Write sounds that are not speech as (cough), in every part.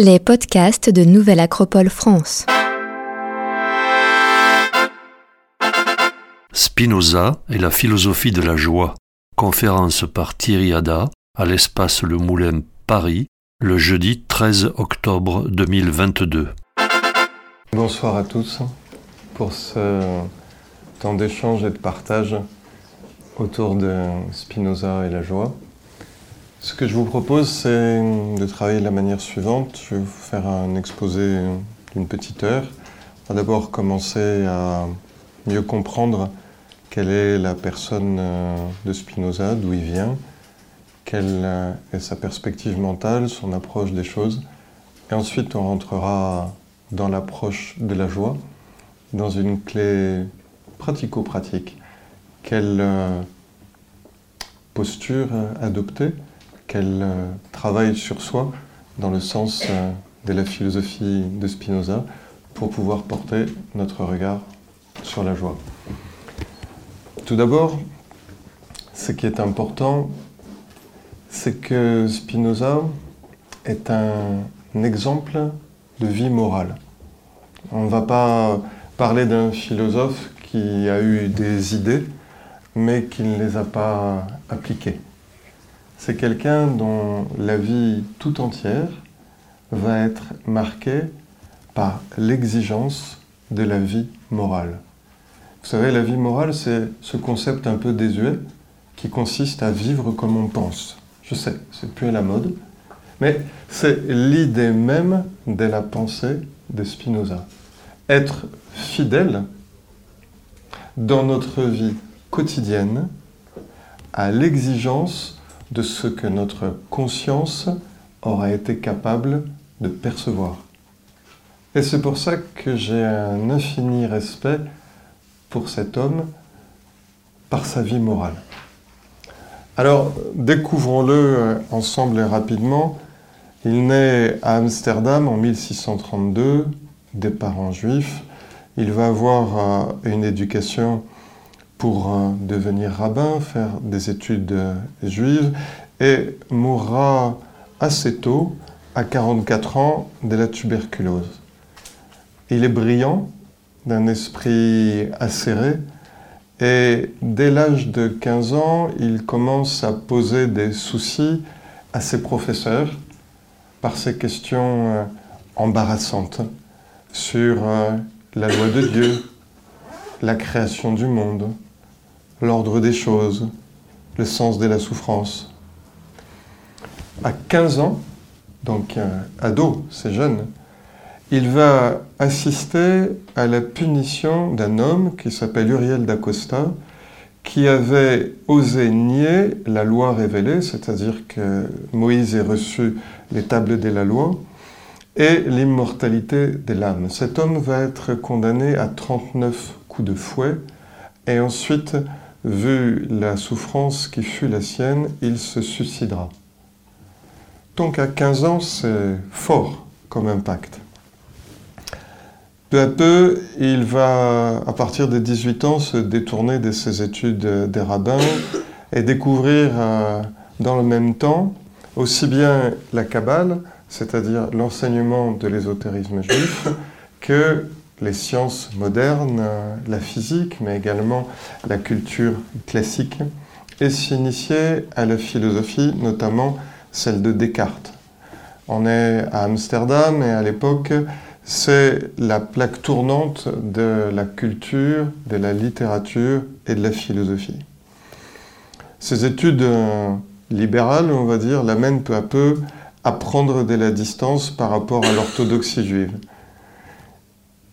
Les podcasts de Nouvelle Acropole France. Spinoza et la philosophie de la joie. Conférence par Thierry Ada à l'espace Le Moulin Paris le jeudi 13 octobre 2022. Bonsoir à tous pour ce temps d'échange et de partage autour de Spinoza et la joie. Ce que je vous propose, c'est de travailler de la manière suivante. Je vais vous faire un exposé d'une petite heure. On va d'abord commencer à mieux comprendre quelle est la personne euh, de Spinoza, d'où il vient, quelle euh, est sa perspective mentale, son approche des choses. Et ensuite, on rentrera dans l'approche de la joie, dans une clé pratico-pratique. Quelle euh, posture adopter qu'elle euh, travaille sur soi dans le sens euh, de la philosophie de Spinoza pour pouvoir porter notre regard sur la joie. Tout d'abord, ce qui est important, c'est que Spinoza est un, exemple de vie morale. On ne va pas parler d'un philosophe qui a eu des idées, mais qui ne les a pas appliquées c'est quelqu'un dont la vie tout entière va être marquée par l'exigence de la vie morale. Vous savez, la vie morale, c'est ce concept un peu désuet qui consiste à vivre comme on pense. Je sais, c'est plus à la mode, mais c'est l'idée même de la pensée de Spinoza. Être fidèle dans notre vie quotidienne à l'exigence de ce que notre conscience aura été capable de percevoir. Et c'est pour ça que j'ai un infini respect pour cet homme par sa vie morale. Alors, découvrons-le euh, ensemble et rapidement. Il naît à Amsterdam en 1632, des parents juifs. Il va avoir euh, une éducation pour euh, devenir rabbin, faire des études euh, juives, et mourra assez tôt, à 44 ans, de la tuberculose. Il est brillant, d'un esprit acéré, et dès l'âge de 15 ans, il commence à poser des soucis à ses professeurs par ses questions euh, embarrassantes sur la loi de Dieu, la création du monde, l'ordre des choses, le sens de la souffrance. À 15 ans, donc ado, c'est jeune, il va assister à la punition d'un homme qui s'appelle Uriel d'Acosta, qui avait osé nier la loi révélée, c'est-à-dire que Moïse ait reçu les tables de la loi, et l'immortalité de l'âme. Cet homme va être condamné à 39 coups de fouet, et ensuite vu la souffrance qui fut la sienne, il se suicidera. Donc à 15 ans, c'est fort comme impact. Peu à peu, il va, à partir de 18 ans, se détourner de ses études des rabbins et découvrir euh, dans le même temps aussi bien la Kabbale, c'est-à-dire l'enseignement de l'ésotérisme juif, que les sciences modernes, la physique, mais également la culture classique, et s'initier à la philosophie, notamment celle de Descartes. On est à Amsterdam et à l'époque, c'est la plaque tournante de la culture, de la littérature et de la philosophie. Ces études euh, libérales, on va dire, l'amènent peu à peu à prendre de la distance par rapport à l'orthodoxie juive.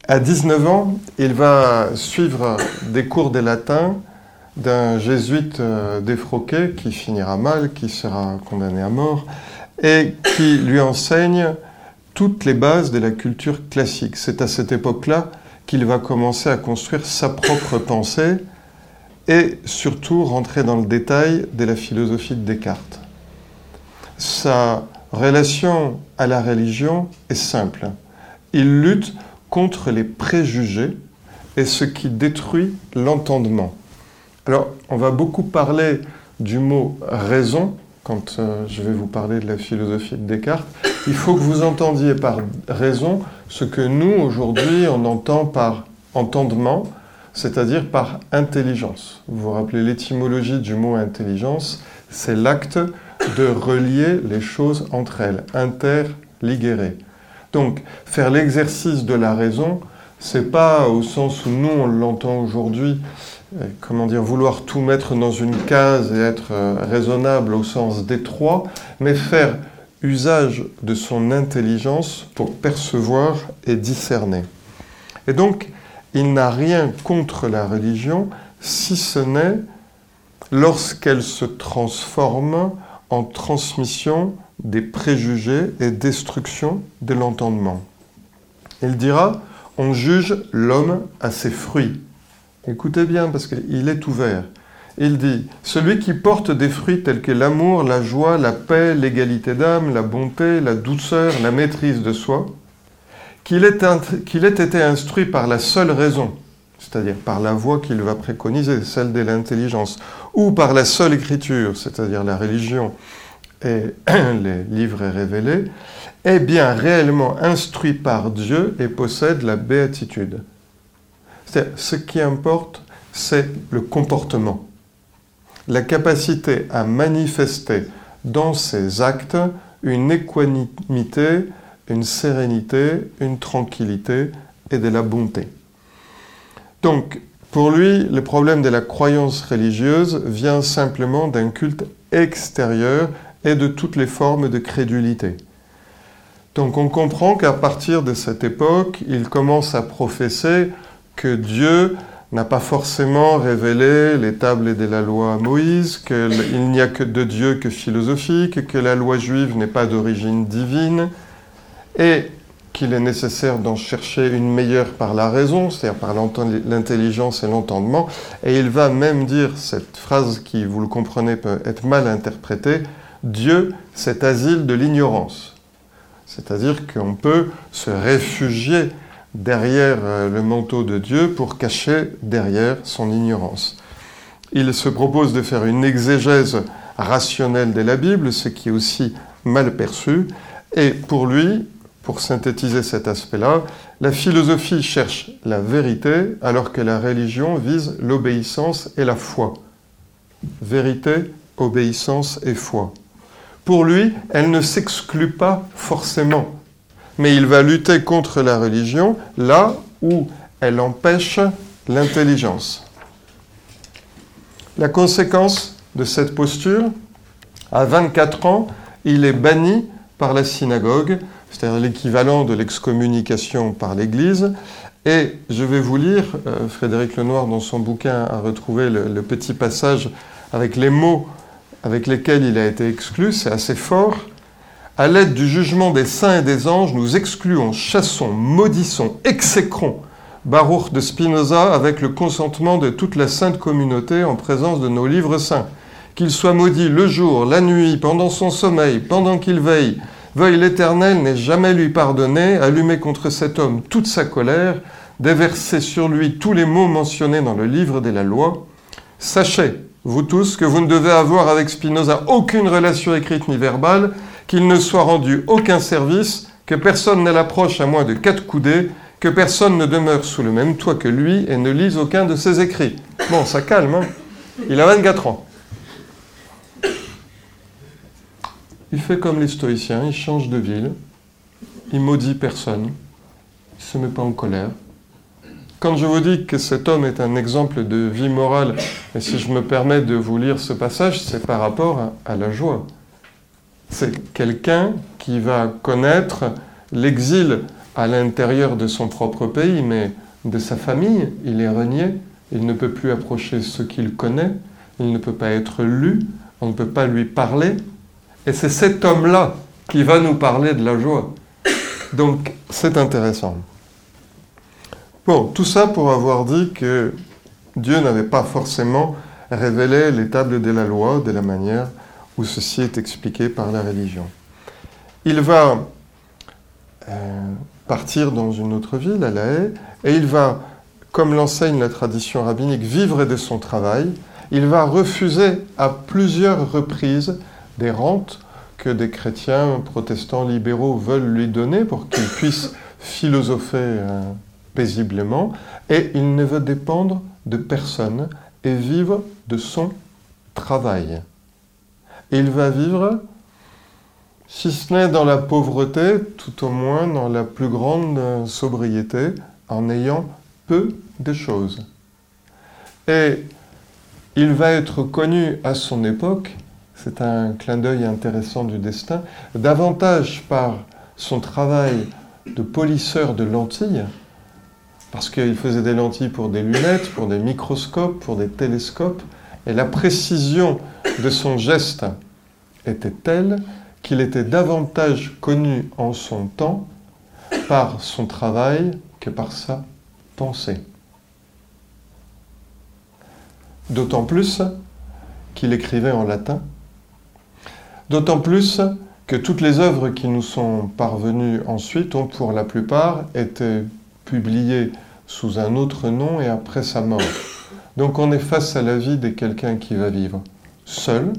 À 19 ans, il va suivre des cours de latin d'un jésuite euh, défroqué qui finira mal, qui sera condamné à mort, et qui lui enseigne toutes les bases de la culture classique. C'est à cette époque-là qu'il va commencer à construire sa propre pensée et surtout rentrer dans le détail de la philosophie de Descartes. Sa relation à la religion est simple. Il lutte contre les préjugés et ce qui détruit l'entendement. Alors, on va beaucoup parler du mot raison quand euh, je vais vous parler de la philosophie de Descartes, il faut que vous entendiez par raison ce que nous, aujourd'hui, on entend par entendement, c'est-à-dire par intelligence. Vous vous rappelez l'étymologie du mot intelligence, c'est l'acte de relier les choses entre elles, interligérer. Donc, faire l'exercice de la raison, c'est pas au sens où nous on l'entend aujourd'hui, euh, comment dire, vouloir tout mettre dans une case et être euh, raisonnable au sens d'étroit, mais faire usage de son intelligence pour percevoir et discerner. Et donc, il n'a rien contre la religion, si ce n'est lorsqu'elle se transforme en transmission des préjugés et destruction de l'entendement. Il dira, on juge l'homme à ses fruits. Écoutez bien parce qu'il est ouvert. Il dit, celui qui porte des fruits tels que l'amour, la joie, la paix, l'égalité d'âme, la bonté, la douceur, la maîtrise de soi, qu'il ait, ait, été instruit par la seule raison, c'est-à-dire par la voie qu'il va préconiser, celle de l'intelligence, ou par la seule écriture, c'est-à-dire la religion et (clears throat) les livres révélés, est bien réellement instruit par Dieu et possède la béatitude. Ce qui importe, c'est le comportement, la capacité à manifester dans ses actes une équanimité, une sérénité, une tranquillité et de la bonté. Donc, pour lui, le problème de la croyance religieuse vient simplement d'un culte extérieur et de toutes les formes de crédulité. Donc on comprend qu'à partir de cette époque, il commence à professer que Dieu n'a pas forcément révélé les tables de la loi à Moïse, qu'il n'y a que de Dieu que philosophique, que la loi juive n'est pas d'origine divine, et qu'il est nécessaire d'en chercher une meilleure par la raison, c'est-à-dire par l'intelligence et l'entendement. Et il va même dire cette phrase qui, vous le comprenez, peut être mal interprétée, Dieu, c'est asile de l'ignorance. C'est-à-dire qu'on peut se réfugier derrière euh, le manteau de Dieu pour cacher derrière son ignorance. Il se propose de faire une exégèse rationnelle de la Bible, ce qui est aussi mal perçu, et pour lui, pour synthétiser cet aspect-là, la philosophie cherche la vérité alors que la religion vise l'obéissance et la foi. Vérité, obéissance et foi. Pour lui, elle ne s'exclut pas forcément, mais il va lutter contre la religion là où elle empêche l'intelligence. La conséquence de cette posture, à 24 ans, il est banni par la synagogue c'est-à-dire l'équivalent de l'excommunication par l'Église. Et je vais vous lire, euh, Frédéric Lenoir dans son bouquin a retrouvé le, petit passage avec les mots avec lesquels il a été exclu, c'est assez fort. À l'aide du jugement des saints et des anges, nous excluons, chassons, maudissons, exécrons Baruch de Spinoza avec le consentement de toute la sainte communauté en présence de nos livres saints. Qu'il soit maudit le jour, la nuit, pendant son sommeil, pendant qu'il veille, Veuille l'Éternel n'ait jamais lui pardonné, allumer contre cet homme toute sa colère, déverser sur lui tous les mots mentionnés dans le livre de la loi. Sachez, vous tous, que vous ne devez avoir avec Spinoza aucune relation écrite ni verbale, qu'il ne soit rendu aucun service, que personne ne l'approche à moins de quatre coudées, que personne ne demeure sous le même toit que lui et ne lise aucun de ses écrits. Bon, ça calme, hein Il a 24 ans. Il fait comme les stoïciens, il change de ville, il maudit personne, il ne se met pas en colère. Quand je vous dis que cet homme est un exemple de vie morale, et si je me permets de vous lire ce passage, c'est par rapport à, la joie. C'est quelqu'un qui va connaître l'exil à l'intérieur de son propre pays, mais de sa famille, il est renié, il ne peut plus approcher ce qu'il connaît, il ne peut pas être lu, on ne peut pas lui parler, et c'est cet homme-là qui va nous parler de la joie. Donc c'est intéressant. Bon, tout ça pour avoir dit que Dieu n'avait pas forcément révélé les tables de la loi de la manière où ceci est expliqué par la religion. Il va euh, partir dans une autre ville, à La Haye, et il va, comme l'enseigne la tradition rabbinique, vivre de son travail. Il va refuser à plusieurs reprises des rentes que des chrétiens protestants libéraux veulent lui donner pour qu'il puisse philosopher euh, paisiblement, et il ne veut dépendre de personne et vivre de son travail. Il va vivre, si ce n'est dans la pauvreté, tout au moins dans la plus grande sobriété, en ayant peu de choses. Et il va être connu à son époque, c'est un clin d'œil intéressant du destin, davantage par son travail de polisseur de lentilles, parce qu'il faisait des lentilles pour des lunettes, pour des microscopes, pour des télescopes, et la précision de son geste était telle qu'il était davantage connu en son temps par son travail que par sa pensée. D'autant plus qu'il écrivait en latin, d'autant plus que toutes les œuvres qui nous sont parvenues ensuite ont pour la plupart été publiées sous un autre nom et après sa mort. Donc on est face à la vie de quelqu'un qui va vivre seul,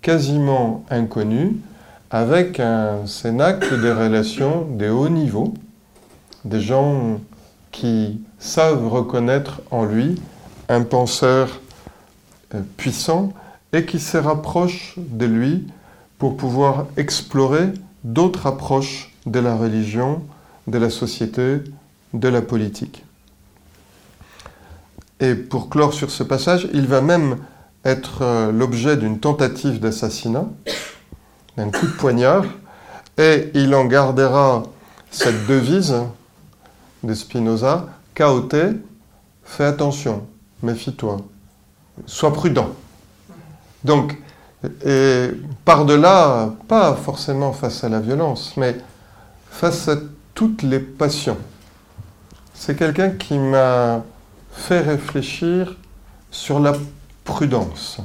quasiment inconnu, avec un cénacle des relations de haut niveau, des gens qui savent reconnaître en lui un penseur euh, puissant et qui se rapproche de lui pour pouvoir explorer d'autres approches de la religion, de la société, de la politique. Et pour clore sur ce passage, il va même être euh, l'objet d'une tentative d'assassinat, d'un coup de poignard, et il en gardera cette devise de Spinoza, Caote, fais attention, méfie-toi, sois prudent. Donc, par-delà, pas forcément face à la violence, mais face à toutes les passions. C'est quelqu'un qui m'a fait réfléchir sur la prudence,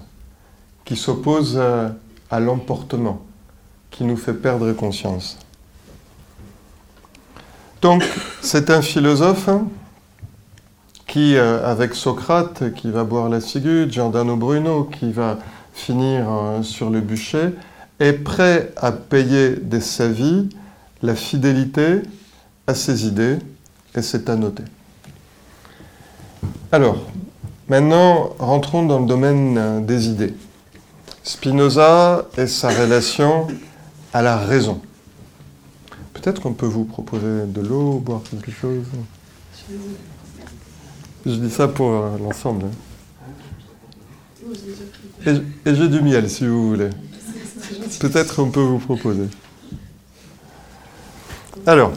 qui s'oppose à, l'emportement, qui nous fait perdre conscience. Donc, c'est un philosophe qui, euh, avec Socrate, qui va boire la ciguë, Giordano Bruno, qui va finir euh, sur le bûcher, est prêt à payer de sa vie la fidélité à ses idées, et c'est à noter. Alors, maintenant, rentrons dans le domaine euh, des idées. Spinoza et sa relation à la raison. Peut-être qu'on peut vous proposer de l'eau, boire quelque chose. Je dis ça pour euh, l'ensemble. Hein. Et, j'ai du miel si vous voulez. Peut-être on peut vous proposer. Alors,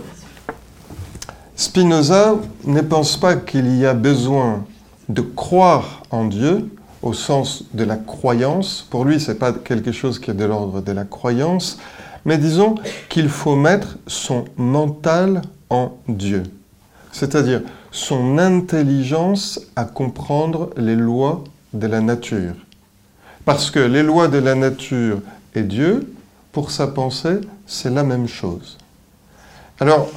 Spinoza ne pense pas qu'il y a besoin de croire en Dieu au sens de la croyance. Pour lui, ce n'est pas quelque chose qui est de l'ordre de la croyance, mais disons qu'il faut mettre son mental en Dieu, c'est-à-dire son intelligence à comprendre les lois de la nature. Parce que les lois de la nature et Dieu, pour sa pensée, c'est la même chose. Alors,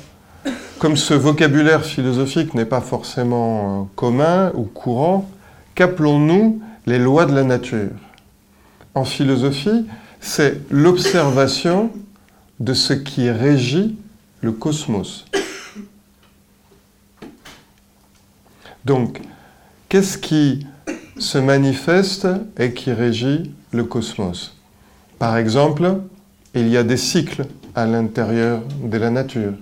comme ce vocabulaire philosophique n'est pas forcément euh, commun ou courant, qu'appelons-nous les lois de la nature? En philosophie, c'est l'observation de ce qui régit le cosmos. Donc, qu'est-ce qui se manifeste et qui régit le cosmos? Par exemple, il y a des cycles à l'intérieur de la nature.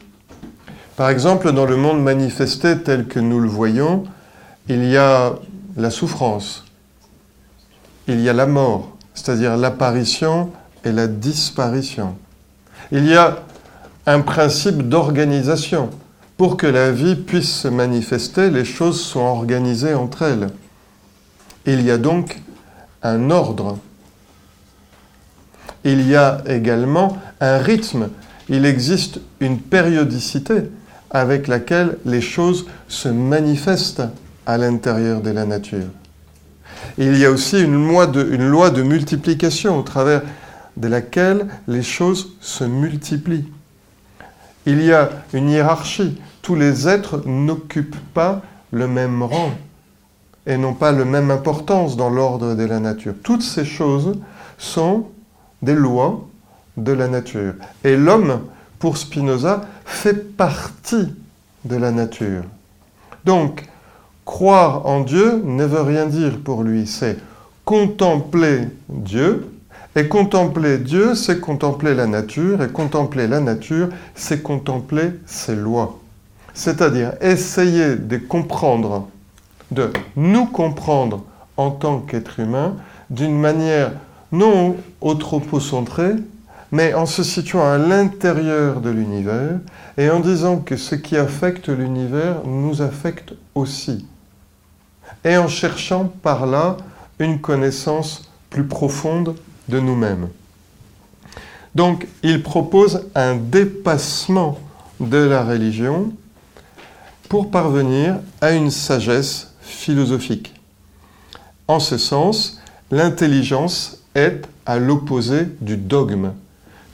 Par exemple, dans le monde manifesté tel que nous le voyons, il y a la souffrance, il y a la mort, c'est-à-dire l'apparition et la disparition. Il y a un principe d'organisation. Pour que la vie puisse se manifester, les choses sont organisées entre elles. Il y a donc un ordre. Il y a également un rythme. Il existe une périodicité avec laquelle les choses se manifestent à l'intérieur de la nature. il y a aussi une loi, de, multiplication au travers de laquelle les choses se multiplient. Il y a une hiérarchie. Tous les êtres n'occupent pas le même rang et n'ont pas la même importance dans l'ordre de la nature. Toutes ces choses sont des lois de la nature. Et l'homme, Spinoza, fait partie de la nature. Donc, croire en Dieu ne veut rien dire pour lui, c'est contempler Dieu. Et contempler Dieu, c'est contempler la nature, et contempler la nature, c'est contempler ses lois. C'est-à-dire essayer de comprendre, de nous comprendre en tant qu'être humain d'une manière non anthropocentrée, mais en se situant à l'intérieur de l'univers et en disant que ce qui affecte l'univers nous affecte aussi. Et en cherchant par là une connaissance plus profonde de nous-mêmes. Donc il propose un dépassement de la religion pour parvenir à une sagesse philosophique. En ce sens, l'intelligence est à l'opposé du dogme.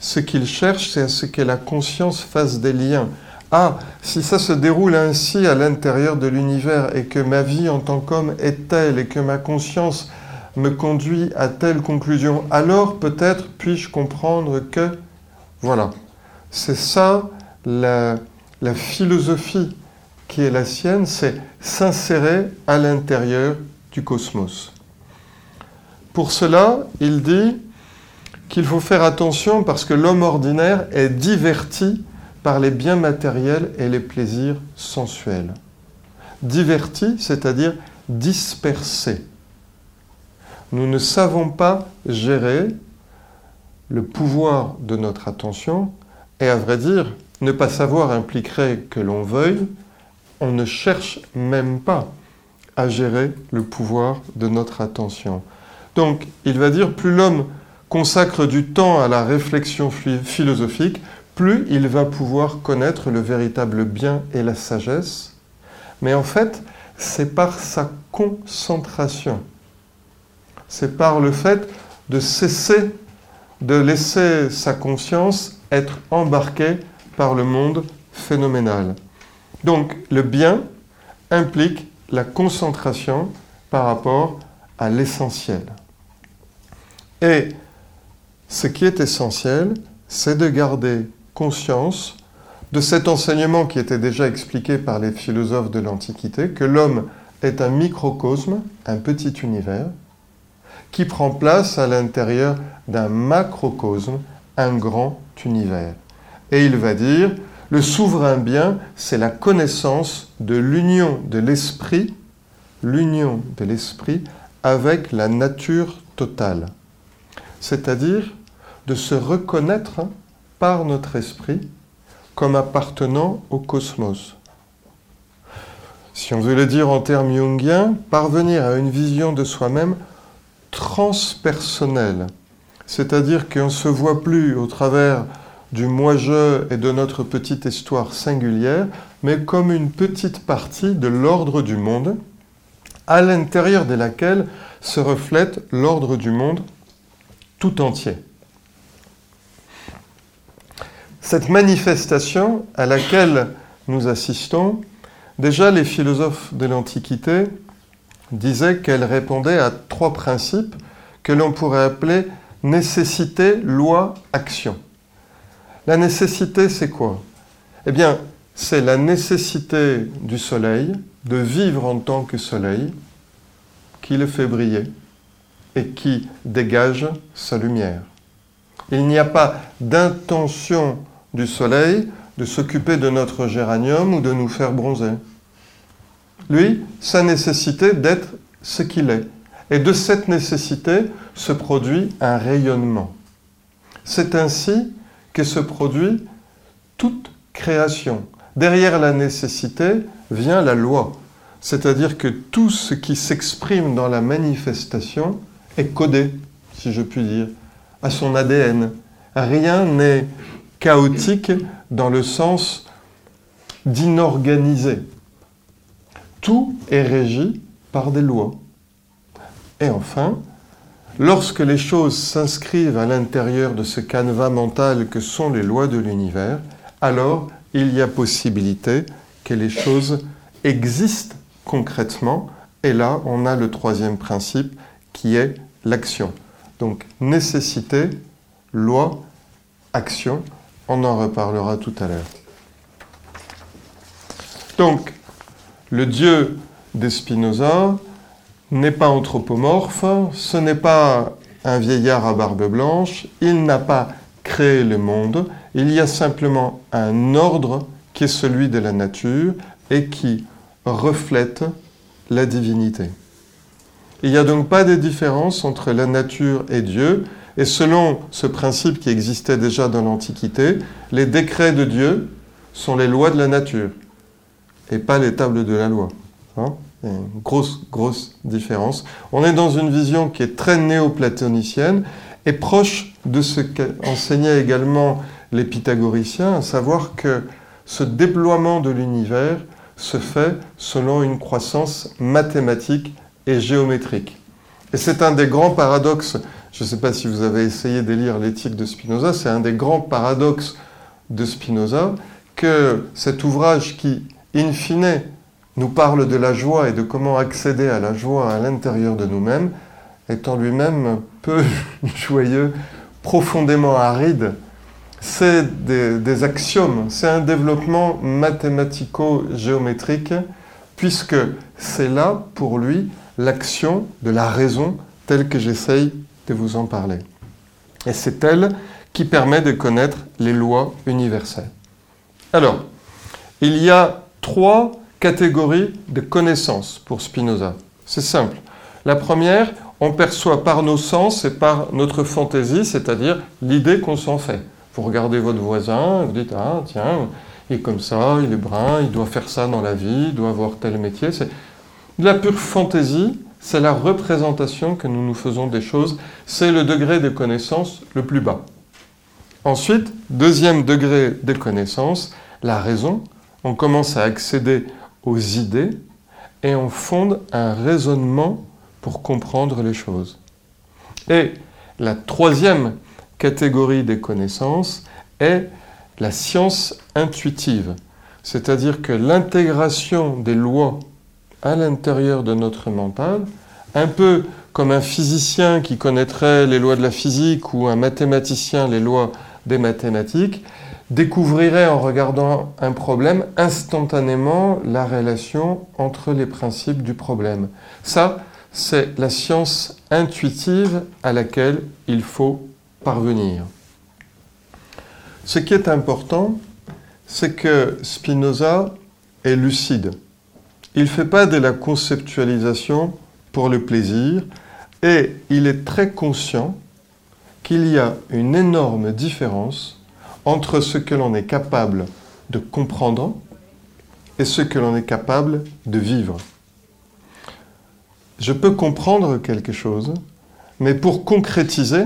Ce qu'il cherche, c'est à ce que la conscience fasse des liens. Ah, si ça se déroule ainsi à l'intérieur de l'univers et que ma vie en tant qu'homme est telle et que ma conscience me conduit à telle conclusion, alors peut-être puis-je comprendre que... Voilà, c'est ça la, la philosophie qui est la sienne, c'est s'insérer à l'intérieur du cosmos. Pour cela, il dit qu'il faut faire attention parce que l'homme ordinaire est diverti par les biens matériels et les plaisirs sensuels. Diverti, c'est-à-dire dispersé. Nous ne savons pas gérer le pouvoir de notre attention et à vrai dire, ne pas savoir impliquerait que l'on veuille on ne cherche même pas à gérer le pouvoir de notre attention. Donc, il va dire, plus l'homme consacre du temps à la réflexion philosophique, plus il va pouvoir connaître le véritable bien et la sagesse. Mais en fait, c'est par sa concentration. C'est par le fait de cesser de laisser sa conscience être embarquée par le monde phénoménal. Donc le bien implique la concentration par rapport à l'essentiel. Et ce qui est essentiel, c'est de garder conscience de cet enseignement qui était déjà expliqué par les philosophes de l'Antiquité, que l'homme est un microcosme, un petit univers, qui prend place à l'intérieur d'un macrocosme, un grand univers. Et il va dire, le souverain bien, c'est la connaissance de l'union de l'esprit, l'union de l'esprit avec la nature totale. C'est-à-dire de se reconnaître par notre esprit comme appartenant au cosmos. Si on veut le dire en termes jungiens, parvenir à une vision de soi-même transpersonnelle, c'est-à-dire qu'on ne se voit plus au travers du moi-je et de notre petite histoire singulière, mais comme une petite partie de l'ordre du monde, à l'intérieur de laquelle se reflète l'ordre du monde tout entier. Cette manifestation à laquelle nous assistons, déjà les philosophes de l'Antiquité disaient qu'elle répondait à trois principes que l'on pourrait appeler nécessité, loi, action. La nécessité, c'est quoi? Eh bien, c'est la nécessité du soleil, de vivre en tant que soleil, qui le fait briller et qui dégage sa lumière. Il n'y a pas d'intention du soleil de s'occuper de notre géranium ou de nous faire bronzer. Lui, sa nécessité d'être ce qu'il est. Et de cette nécessité se produit un rayonnement. C'est ainsi que se produit toute création. Derrière la nécessité vient la loi, c'est-à-dire que tout ce qui s'exprime dans la manifestation est codé, si je puis dire, à son ADN. Rien n'est chaotique dans le sens d'inorganisé. Tout est régi par des lois. Et enfin, Lorsque les choses s'inscrivent à l'intérieur de ce canevas mental que sont les lois de l'univers, alors il y a possibilité que les choses existent concrètement. Et là, on a le troisième principe qui est l'action. Donc nécessité, loi, action. On en reparlera tout à l'heure. Donc, le Dieu de Spinoza n'est pas anthropomorphe, ce n'est pas un vieillard à barbe blanche, il n'a pas créé le monde, il y a simplement un ordre qui est celui de la nature et qui reflète la divinité. Il n'y a donc pas de différence entre la nature et Dieu, et selon ce principe qui existait déjà dans l'Antiquité, les décrets de Dieu sont les lois de la nature et pas les tables de la loi. Hein une grosse, grosse différence. On est dans une vision qui est très néo-platonicienne et proche de ce qu'enseignaient également les pythagoriciens, à savoir que ce déploiement de l'univers se fait selon une croissance mathématique et géométrique. Et c'est un des grands paradoxes, je ne sais pas si vous avez essayé de lire l'éthique de Spinoza, c'est un des grands paradoxes de Spinoza que cet ouvrage qui, in fine, nous parle de la joie et de comment accéder à la joie à l'intérieur de nous-mêmes, est en lui-même peu (laughs) joyeux, profondément aride. C'est des, des axiomes, c'est un développement mathématico-géométrique, puisque c'est là, pour lui, l'action de la raison telle que j'essaye de vous en parler. Et c'est elle qui permet de connaître les lois universelles. Alors, il y a trois catégories de connaissances pour Spinoza. C'est simple. La première, on perçoit par nos sens et par notre fantaisie, c'est-à-dire l'idée qu'on s'en fait. Vous regardez votre voisin, vous dites Ah, tiens, il est comme ça, il est brun, il doit faire ça dans la vie, il doit avoir tel métier. C'est la pure fantaisie, c'est la représentation que nous nous faisons des choses, c'est le degré de connaissance le plus bas. Ensuite, deuxième degré de connaissance, la raison. On commence à accéder aux idées et on fonde un raisonnement pour comprendre les choses. Et la troisième catégorie des connaissances est la science intuitive, c'est-à-dire que l'intégration des lois à l'intérieur de notre mental, un peu comme un physicien qui connaîtrait les lois de la physique ou un mathématicien les lois des mathématiques, découvrirait en regardant un problème instantanément la relation entre les principes du problème. Ça, c'est la science intuitive à laquelle il faut parvenir. Ce qui est important, c'est que Spinoza est lucide. Il ne fait pas de la conceptualisation pour le plaisir et il est très conscient qu'il y a une énorme différence entre ce que l'on est capable de comprendre et ce que l'on est capable de vivre. Je peux comprendre quelque chose, mais pour concrétiser,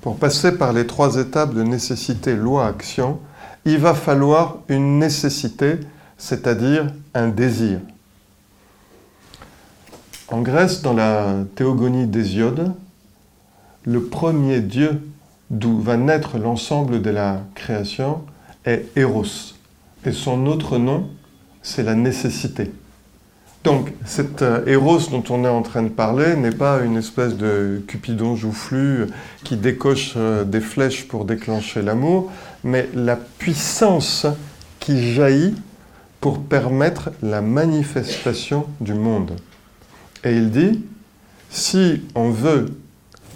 pour passer par les trois étapes de nécessité, loi, action, il va falloir une nécessité, c'est-à-dire un désir. En Grèce, dans la théogonie d'Hésiode, le premier dieu d'où va naître l'ensemble de la création est Eros. Et son autre nom, c'est la nécessité. Donc, cet euh, Eros dont on est en train de parler n'est pas une espèce de Cupidon joufflu qui décoche euh, des flèches pour déclencher l'amour, mais la puissance qui jaillit pour permettre la manifestation du monde. Et il dit, si on veut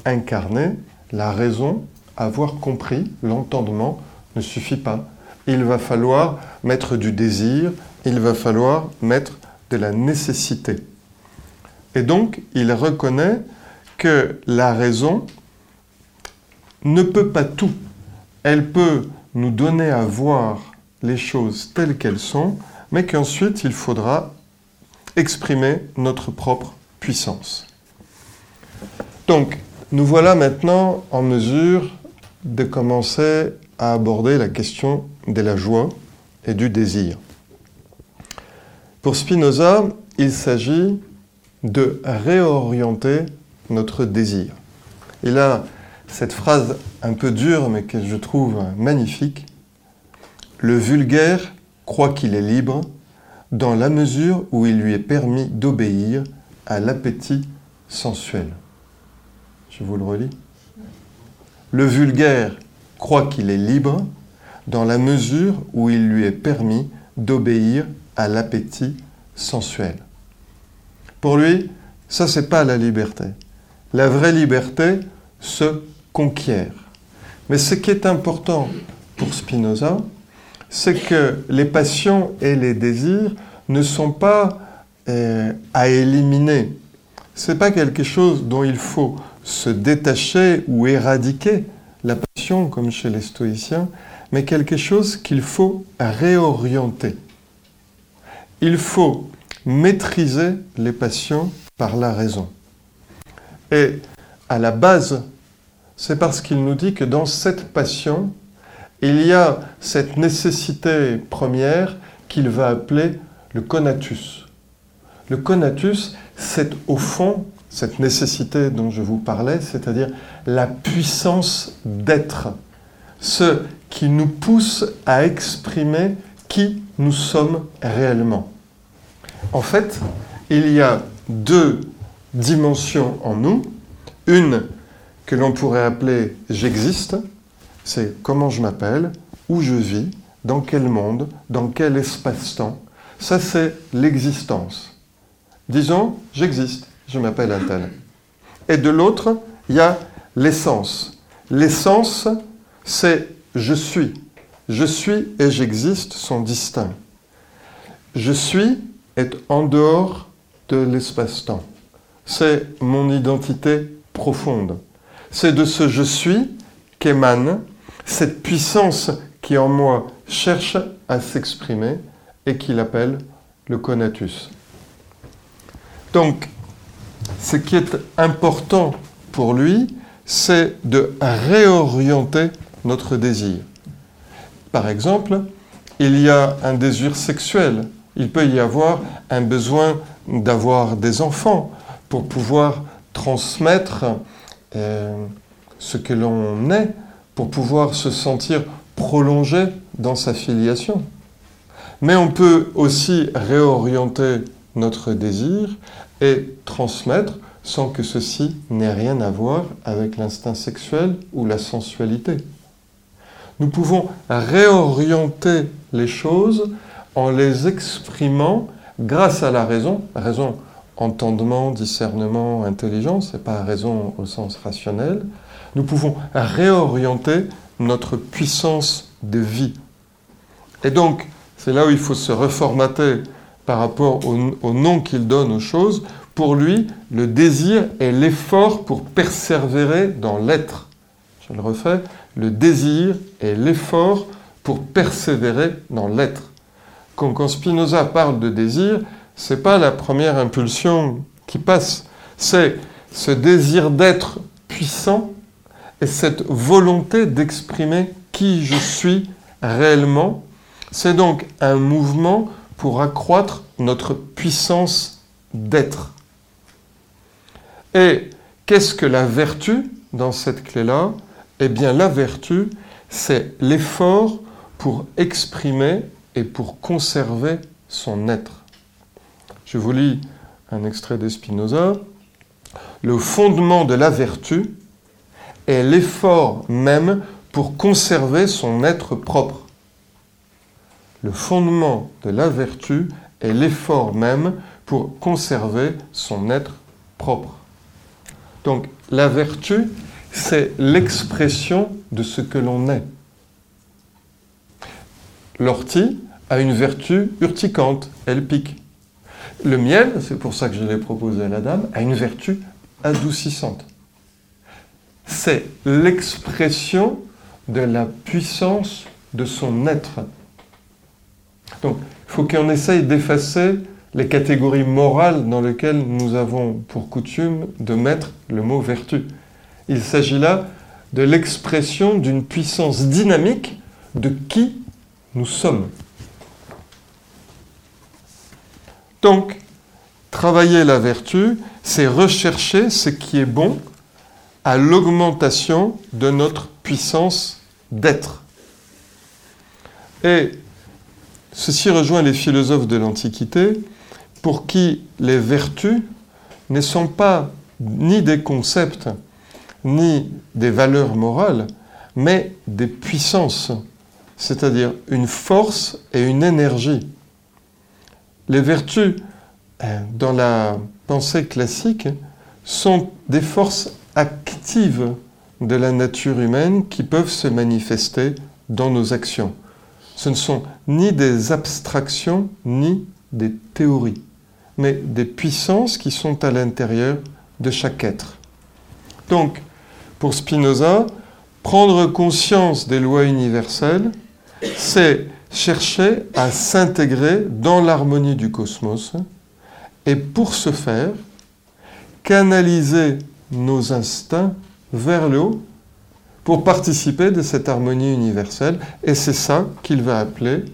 incarner, la raison avoir compris, l'entendement ne suffit pas. Il va falloir mettre du désir, il va falloir mettre de la nécessité. Et donc, il reconnaît que la raison ne peut pas tout. Elle peut nous donner à voir les choses telles qu'elles sont, mais qu'ensuite il faudra exprimer notre propre Donc, nous voilà maintenant en mesure de commencer à aborder la question de la joie et du désir. Pour Spinoza, il s'agit de réorienter notre désir. Il a cette phrase un peu dure mais que je trouve magnifique. Le vulgaire croit qu'il est libre dans la mesure où il lui est permis d'obéir à l'appétit sensuel. Je vous le relis. Le vulgaire croit qu'il est libre dans la mesure où il lui est permis d'obéir à l'appétit sensuel. Pour lui, ça c'est pas la liberté. La vraie liberté se conquiert. Mais ce qui est important pour Spinoza, c'est que les passions et les désirs ne sont pas euh, à éliminer. Ce n'est pas quelque chose dont il faut se détacher ou éradiquer la passion, comme chez les stoïciens, mais quelque chose qu'il faut réorienter. Il faut maîtriser les passions par la raison. Et à la base, c'est parce qu'il nous dit que dans cette passion, il y a cette nécessité première qu'il va appeler le conatus. Le conatus, c'est au fond cette nécessité dont je vous parlais, c'est-à-dire la puissance d'être, ce qui nous pousse à exprimer qui nous sommes réellement. En fait, il y a deux dimensions en nous. Une que l'on pourrait appeler j'existe, c'est comment je m'appelle, où je vis, dans quel monde, dans quel espace-temps. Ça, c'est l'existence. Disons, j'existe, je m'appelle un tel. Et de l'autre, il y a l'essence. L'essence, c'est je suis. Je suis et j'existe sont distincts. Je suis est en dehors de l'espace-temps. C'est mon identité profonde. C'est de ce je suis qu'émane cette puissance qui en moi cherche à s'exprimer et qu'il appelle le conatus. Donc, ce qui est important pour lui, c'est de réorienter notre désir. Par exemple, il y a un désir sexuel, il peut y avoir un besoin d'avoir des enfants pour pouvoir transmettre euh, ce que l'on est, pour pouvoir se sentir prolongé dans sa filiation. Mais on peut aussi réorienter notre désir et transmettre sans que ceci n'ait rien à voir avec l'instinct sexuel ou la sensualité. Nous pouvons réorienter les choses en les exprimant grâce à la raison, raison entendement, discernement, intelligence, et pas raison au sens rationnel, nous pouvons réorienter notre puissance de vie. Et donc, c'est là où il faut se reformater par rapport au, nom qu'il donne aux choses. Pour lui, le désir est l'effort pour persévérer dans l'être. Je le refais, le désir est l'effort pour persévérer dans l'être. Quand, quand Spinoza parle de désir, c'est pas la première impulsion qui passe, c'est ce désir d'être puissant et cette volonté d'exprimer qui je suis réellement. C'est donc un mouvement pour accroître notre puissance d'être. Et qu'est-ce que la vertu dans cette clé-là? Eh bien, la vertu, c'est l'effort pour exprimer et pour conserver son être. Je vous lis un extrait de Spinoza. Le fondement de la vertu est l'effort même pour conserver son être propre. Le fondement de la vertu est l'effort même pour conserver son être propre. Donc la vertu, c'est l'expression de ce que l'on est. L'ortie a une vertu urticante, elle pique. Le miel, c'est pour ça que je l'ai proposé à la dame, a une vertu adoucissante. C'est l'expression de la puissance de son être. Donc, il faut qu'on essaye d'effacer les catégories morales dans lesquelles nous avons pour coutume de mettre le mot vertu. Il s'agit là de l'expression d'une puissance dynamique de qui nous sommes. Donc, travailler la vertu, c'est rechercher ce qui est bon à l'augmentation de notre puissance d'être. Et ceci rejoint les philosophes de l'Antiquité pour qui les vertus ne sont pas ni des concepts ni des valeurs morales, mais des puissances, c'est-à-dire une force et une énergie. Les vertus, euh, dans la pensée classique, sont des forces actives de la nature humaine qui peuvent se manifester dans nos actions. Ce ne sont ni des abstractions ni des théories, mais des puissances qui sont à l'intérieur de chaque être. Donc, pour Spinoza, prendre conscience des lois universelles, c'est chercher à s'intégrer dans l'harmonie du cosmos et pour ce faire, canaliser nos instincts vers le haut pour participer de cette harmonie universelle. Et c'est ça qu'il va appeler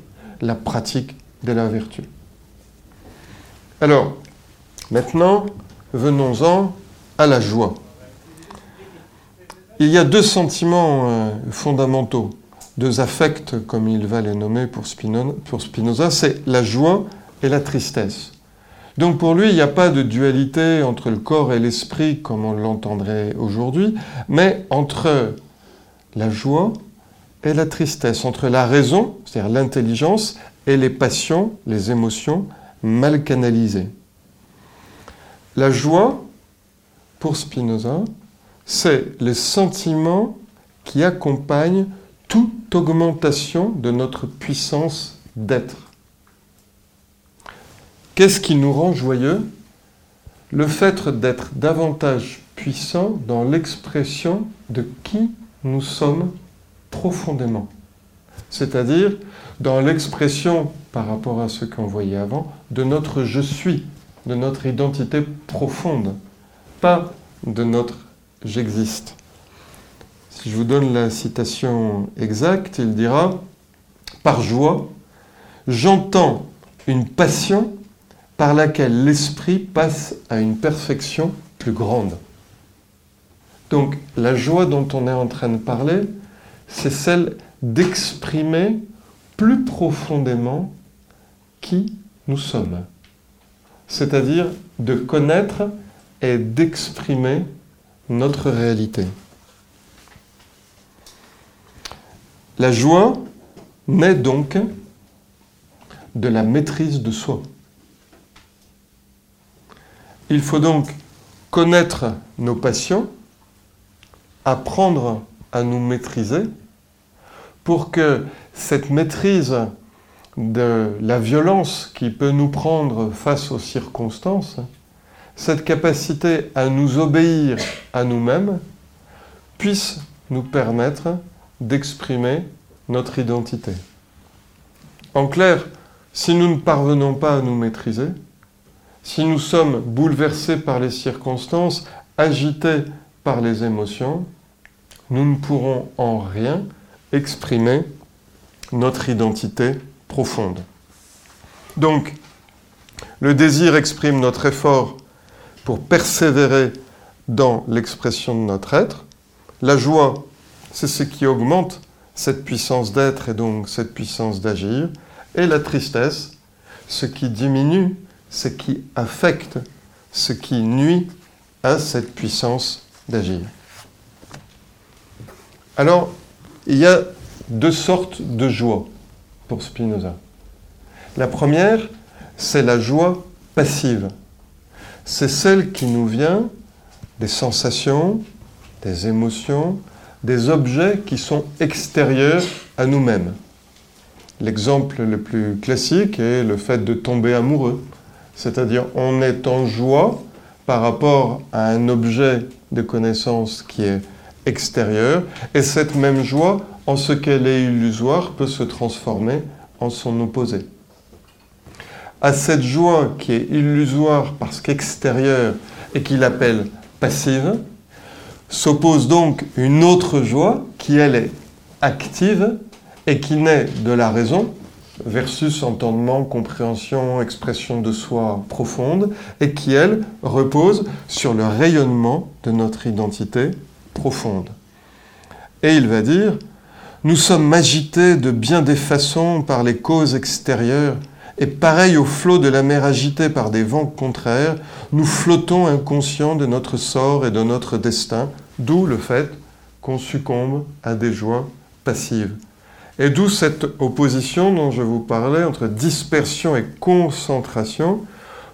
la pratique de la vertu. Alors, maintenant, venons-en à la joie. Il y a deux sentiments euh, fondamentaux, deux affects, comme il va les nommer pour Spinoza, c'est la joie et la tristesse. Donc pour lui, il n'y a pas de dualité entre le corps et l'esprit comme on l'entendrait aujourd'hui, mais entre la joie et la tristesse, entre la raison, c'est-à-dire l'intelligence, et les passions, les émotions mal canalisées. La joie, pour Spinoza, c'est le sentiment qui accompagne toute augmentation de notre puissance d'être. Qu'est-ce qui nous rend joyeux? Le fait d'être davantage puissant dans l'expression de qui nous sommes profondément. C'est-à-dire dans l'expression, par rapport à ce qu'on voyait avant, de notre je suis, de notre identité profonde, pas de notre j'existe. Si je vous donne la citation exacte, il dira, par joie, j'entends une passion par laquelle l'esprit passe à une perfection plus grande. Donc la joie dont on est en train de parler, c'est celle d'exprimer plus profondément qui nous sommes. C'est-à-dire de connaître et d'exprimer notre réalité. La joie naît donc de la maîtrise de soi. Il faut donc connaître nos passions, apprendre à nous maîtriser pour que cette maîtrise de la violence qui peut nous prendre face aux circonstances cette capacité à nous obéir à nous-mêmes puisse nous permettre d'exprimer notre identité. En clair, si nous ne parvenons pas à nous maîtriser, si nous sommes bouleversés par les circonstances, agités par les émotions, nous ne pourrons en rien exprimer notre identité profonde. Donc, le désir exprime notre effort pour persévérer dans l'expression de notre être. La joie, c'est ce qui augmente cette puissance d'être et donc cette puissance d'agir. Et la tristesse, ce qui diminue, ce qui affecte, ce qui nuit à cette puissance d'agir. Alors, il y a deux sortes de joie pour Spinoza. La première, c'est la joie passive c'est celle qui nous vient des sensations, des émotions, des objets qui sont extérieurs à nous-mêmes. L'exemple le plus classique est le fait de tomber amoureux, c'est-à-dire on est en joie par rapport à un objet de connaissance qui est extérieur, et cette même joie, en ce qu'elle est illusoire, peut se transformer en son opposé. À cette joie qui est illusoire parce qu'extérieure et qu'il appelle passive, s'oppose donc une autre joie qui, elle, est active et qui naît de la raison, versus entendement, compréhension, expression de soi profonde, et qui, elle, repose sur le rayonnement de notre identité profonde. Et il va dire, nous sommes agités de bien des façons par les causes extérieures et pareil au flot de la mer agité par des vents contraires, nous flottons inconscients de notre sort et de notre destin, d'où le fait qu'on succombe à des joies passives. Et d'où cette opposition dont je vous parlais entre dispersion et concentration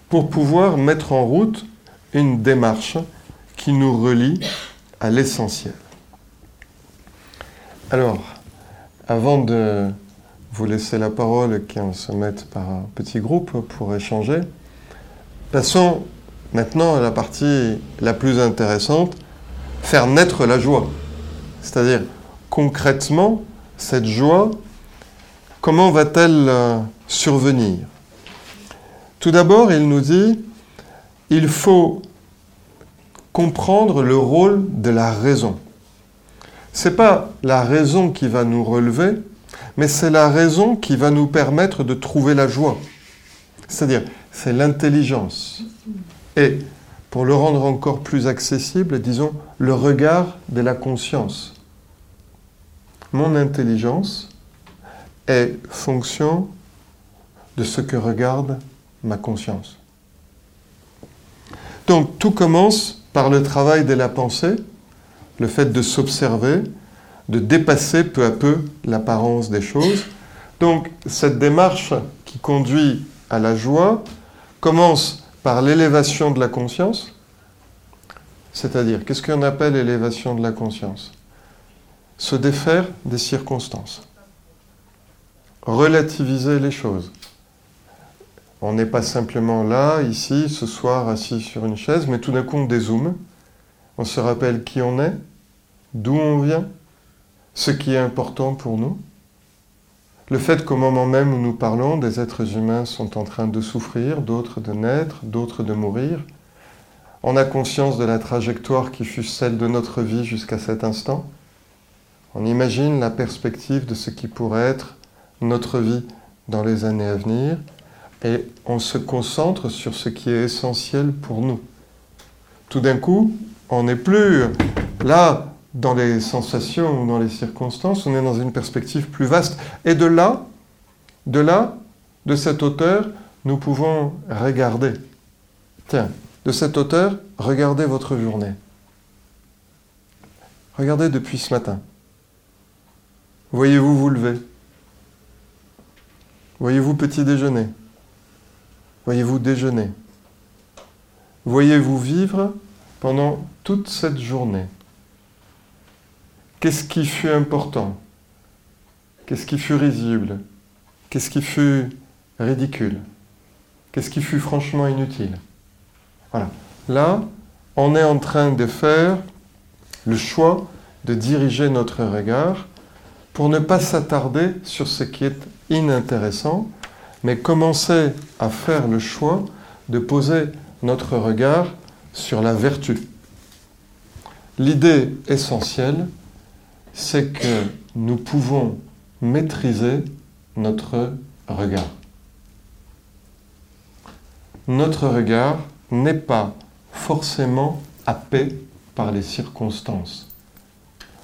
pour pouvoir mettre en route une démarche qui nous relie à l'essentiel. Alors, avant de vous laisser la parole et qu'on se mette par un petit groupe pour échanger, passons maintenant à la partie la plus intéressante, faire naître la joie. C'est-à-dire, concrètement, cette joie, comment va-t-elle euh, survenir? Tout d'abord, il nous dit, il faut comprendre le rôle de la raison. C'est pas la raison qui va nous relever, mais c'est la raison qui va nous permettre de trouver la joie. C'est-à-dire, c'est l'intelligence. Et pour le rendre encore plus accessible, disons, le regard de la conscience mon intelligence est fonction de ce que regarde ma conscience. Donc tout commence par le travail de la pensée, le fait de s'observer, de dépasser peu à peu l'apparence des choses. Donc cette démarche qui conduit à la joie commence par l'élévation de la conscience, c'est-à-dire qu'est-ce qu'on appelle élévation de la conscience? Se défaire des circonstances, relativiser les choses. On n'est pas simplement là, ici, ce soir, assis sur une chaise, mais tout d'un coup on dézoome, on se rappelle qui on est, d'où on vient, ce qui est important pour nous. Le fait qu'au moment même où nous parlons, des êtres humains sont en train de souffrir, d'autres de naître, d'autres de mourir. On a conscience de la trajectoire qui fut celle de notre vie jusqu'à cet instant. On imagine la perspective de ce qui pourrait être notre vie dans les années à venir et on se concentre sur ce qui est essentiel pour nous. Tout d'un coup, on n'est plus là dans les sensations ou dans les circonstances, on est dans une perspective plus vaste. Et de là, de là, de cette hauteur, nous pouvons regarder. Tiens, de cette hauteur, regardez votre journée. Regardez depuis ce matin. Voyez-vous vous lever? Voyez-vous petit déjeuner? Voyez-vous déjeuner. Voyez-vous vivre pendant toute cette journée. Qu'est-ce qui fut important? Qu'est-ce qui fut risible? Qu'est-ce qui fut ridicule? Qu'est-ce qui fut franchement inutile? Là, on est en train de faire le choix de diriger notre regard pour ne pas s'attarder sur ce qui est inintéressant, mais commencer à faire le choix de poser notre regard sur la vertu. L'idée essentielle, c'est que nous pouvons maîtriser notre regard. Notre regard n'est pas forcément happé par les circonstances.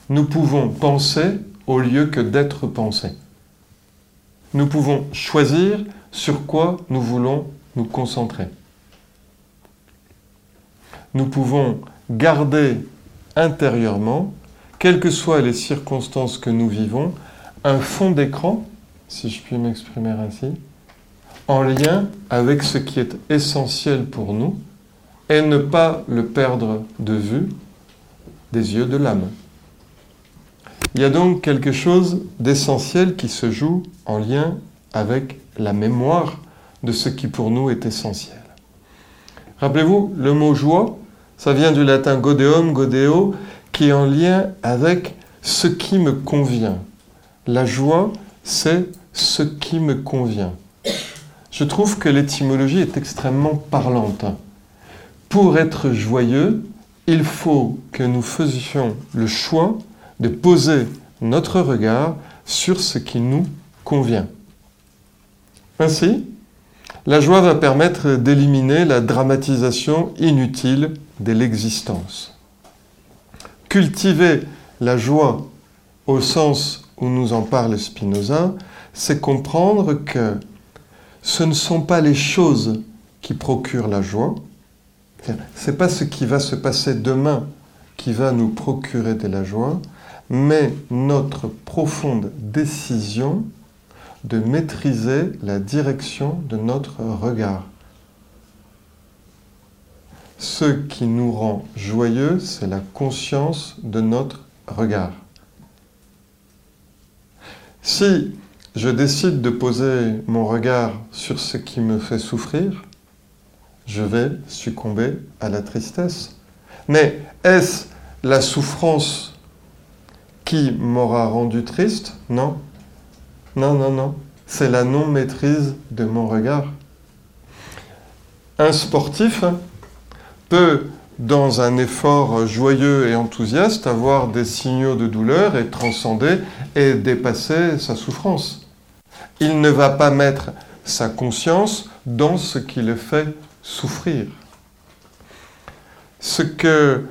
Nous pouvons penser au lieu que d'être pensé. Nous pouvons choisir sur quoi nous voulons nous concentrer. Nous pouvons garder intérieurement, quelles que soient les circonstances que nous vivons, un fond d'écran, si je puis m'exprimer ainsi, en lien avec ce qui est essentiel pour nous et ne pas le perdre de vue des yeux de l'âme. Il y a donc quelque chose d'essentiel qui se joue en lien avec la mémoire de ce qui pour nous est essentiel. Rappelez-vous, le mot joie, ça vient du latin godeum, godeo, qui est en lien avec ce qui me convient. La joie, c'est ce qui me convient. Je trouve que l'étymologie est extrêmement parlante. Pour être joyeux, il faut que nous faisions le choix de poser notre regard sur ce qui nous convient. Ainsi, la joie va permettre d'éliminer la dramatisation inutile de l'existence. Cultiver la joie au sens où nous en parle Spinoza, c'est comprendre que ce ne sont pas les choses qui procurent la joie, ce n'est pas ce qui va se passer demain qui va nous procurer de la joie, mais notre profonde décision de maîtriser la direction de notre regard. Ce qui nous rend joyeux, c'est la conscience de notre regard. Si je décide de poser mon regard sur ce qui me fait souffrir, je vais succomber à la tristesse. Mais est-ce la souffrance qui m'aura rendu triste Non. Non, non, non. C'est la non-maîtrise de mon regard. Un sportif peut, dans un effort joyeux et enthousiaste, avoir des signaux de douleur et transcender et dépasser sa souffrance. Il ne va pas mettre sa conscience dans ce qui le fait souffrir. Ce que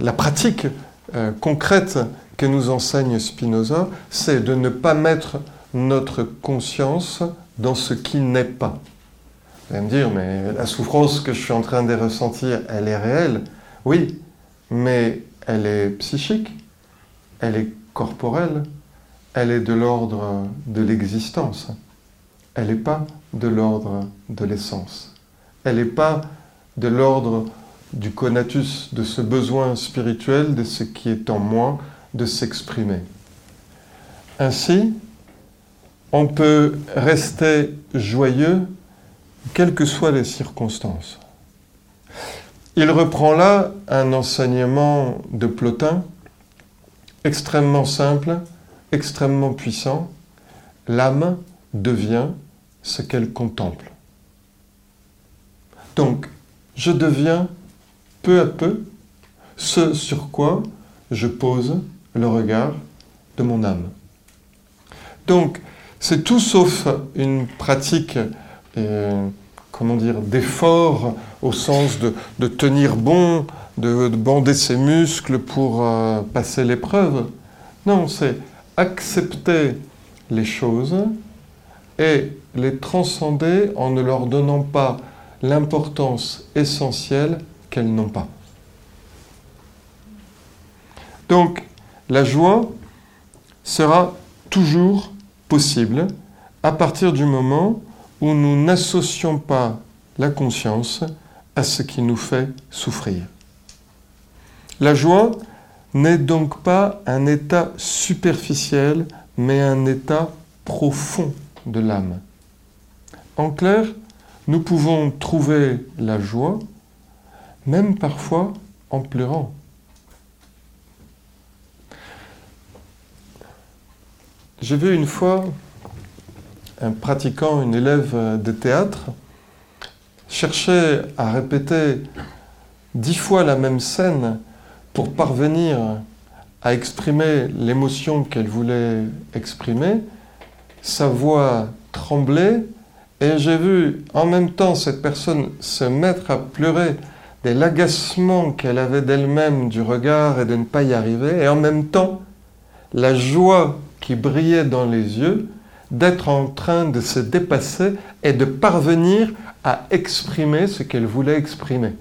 la pratique euh, concrète que nous enseigne Spinoza, c'est de ne pas mettre notre conscience dans ce qui n'est pas. Vous allez me dire, mais la souffrance que je suis en train de ressentir, elle est réelle. Oui, mais elle est psychique, elle est corporelle, elle est de l'ordre de l'existence. Elle n'est pas de l'ordre de l'essence. Elle n'est pas de l'ordre du conatus, de ce besoin spirituel, de ce qui est en moi, de s'exprimer. Ainsi, on peut rester joyeux quelles que soient les circonstances. Il reprend là un enseignement de Plotin extrêmement simple, extrêmement puissant. L'âme devient ce qu'elle contemple. Donc, je deviens peu à peu ce sur quoi je pose le regard de mon âme. Donc, c'est tout sauf une pratique, euh, comment dire, d'effort au sens de, tenir bon, de, bander ses muscles pour euh, passer l'épreuve. Non, c'est accepter les choses et les transcender en ne leur donnant pas l'importance essentielle qu'elles n'ont pas. Donc, la joie sera toujours possible à partir du moment où nous n'associons pas la conscience à ce qui nous fait souffrir. La joie n'est donc pas un état superficiel, mais un état profond de l'âme. En clair, nous pouvons trouver la joie, même parfois en pleurant. J'ai vu une fois un pratiquant, une élève de théâtre, chercher à répéter dix fois la même scène pour parvenir à exprimer l'émotion qu'elle voulait exprimer. Sa voix tremblait et j'ai vu en même temps cette personne se mettre à pleurer de l'agacement qu'elle avait d'elle-même du regard et de ne pas y arriver, et en même temps la joie qui brillait dans les yeux d'être en train de se dépasser et de parvenir à exprimer ce qu'elle voulait exprimer.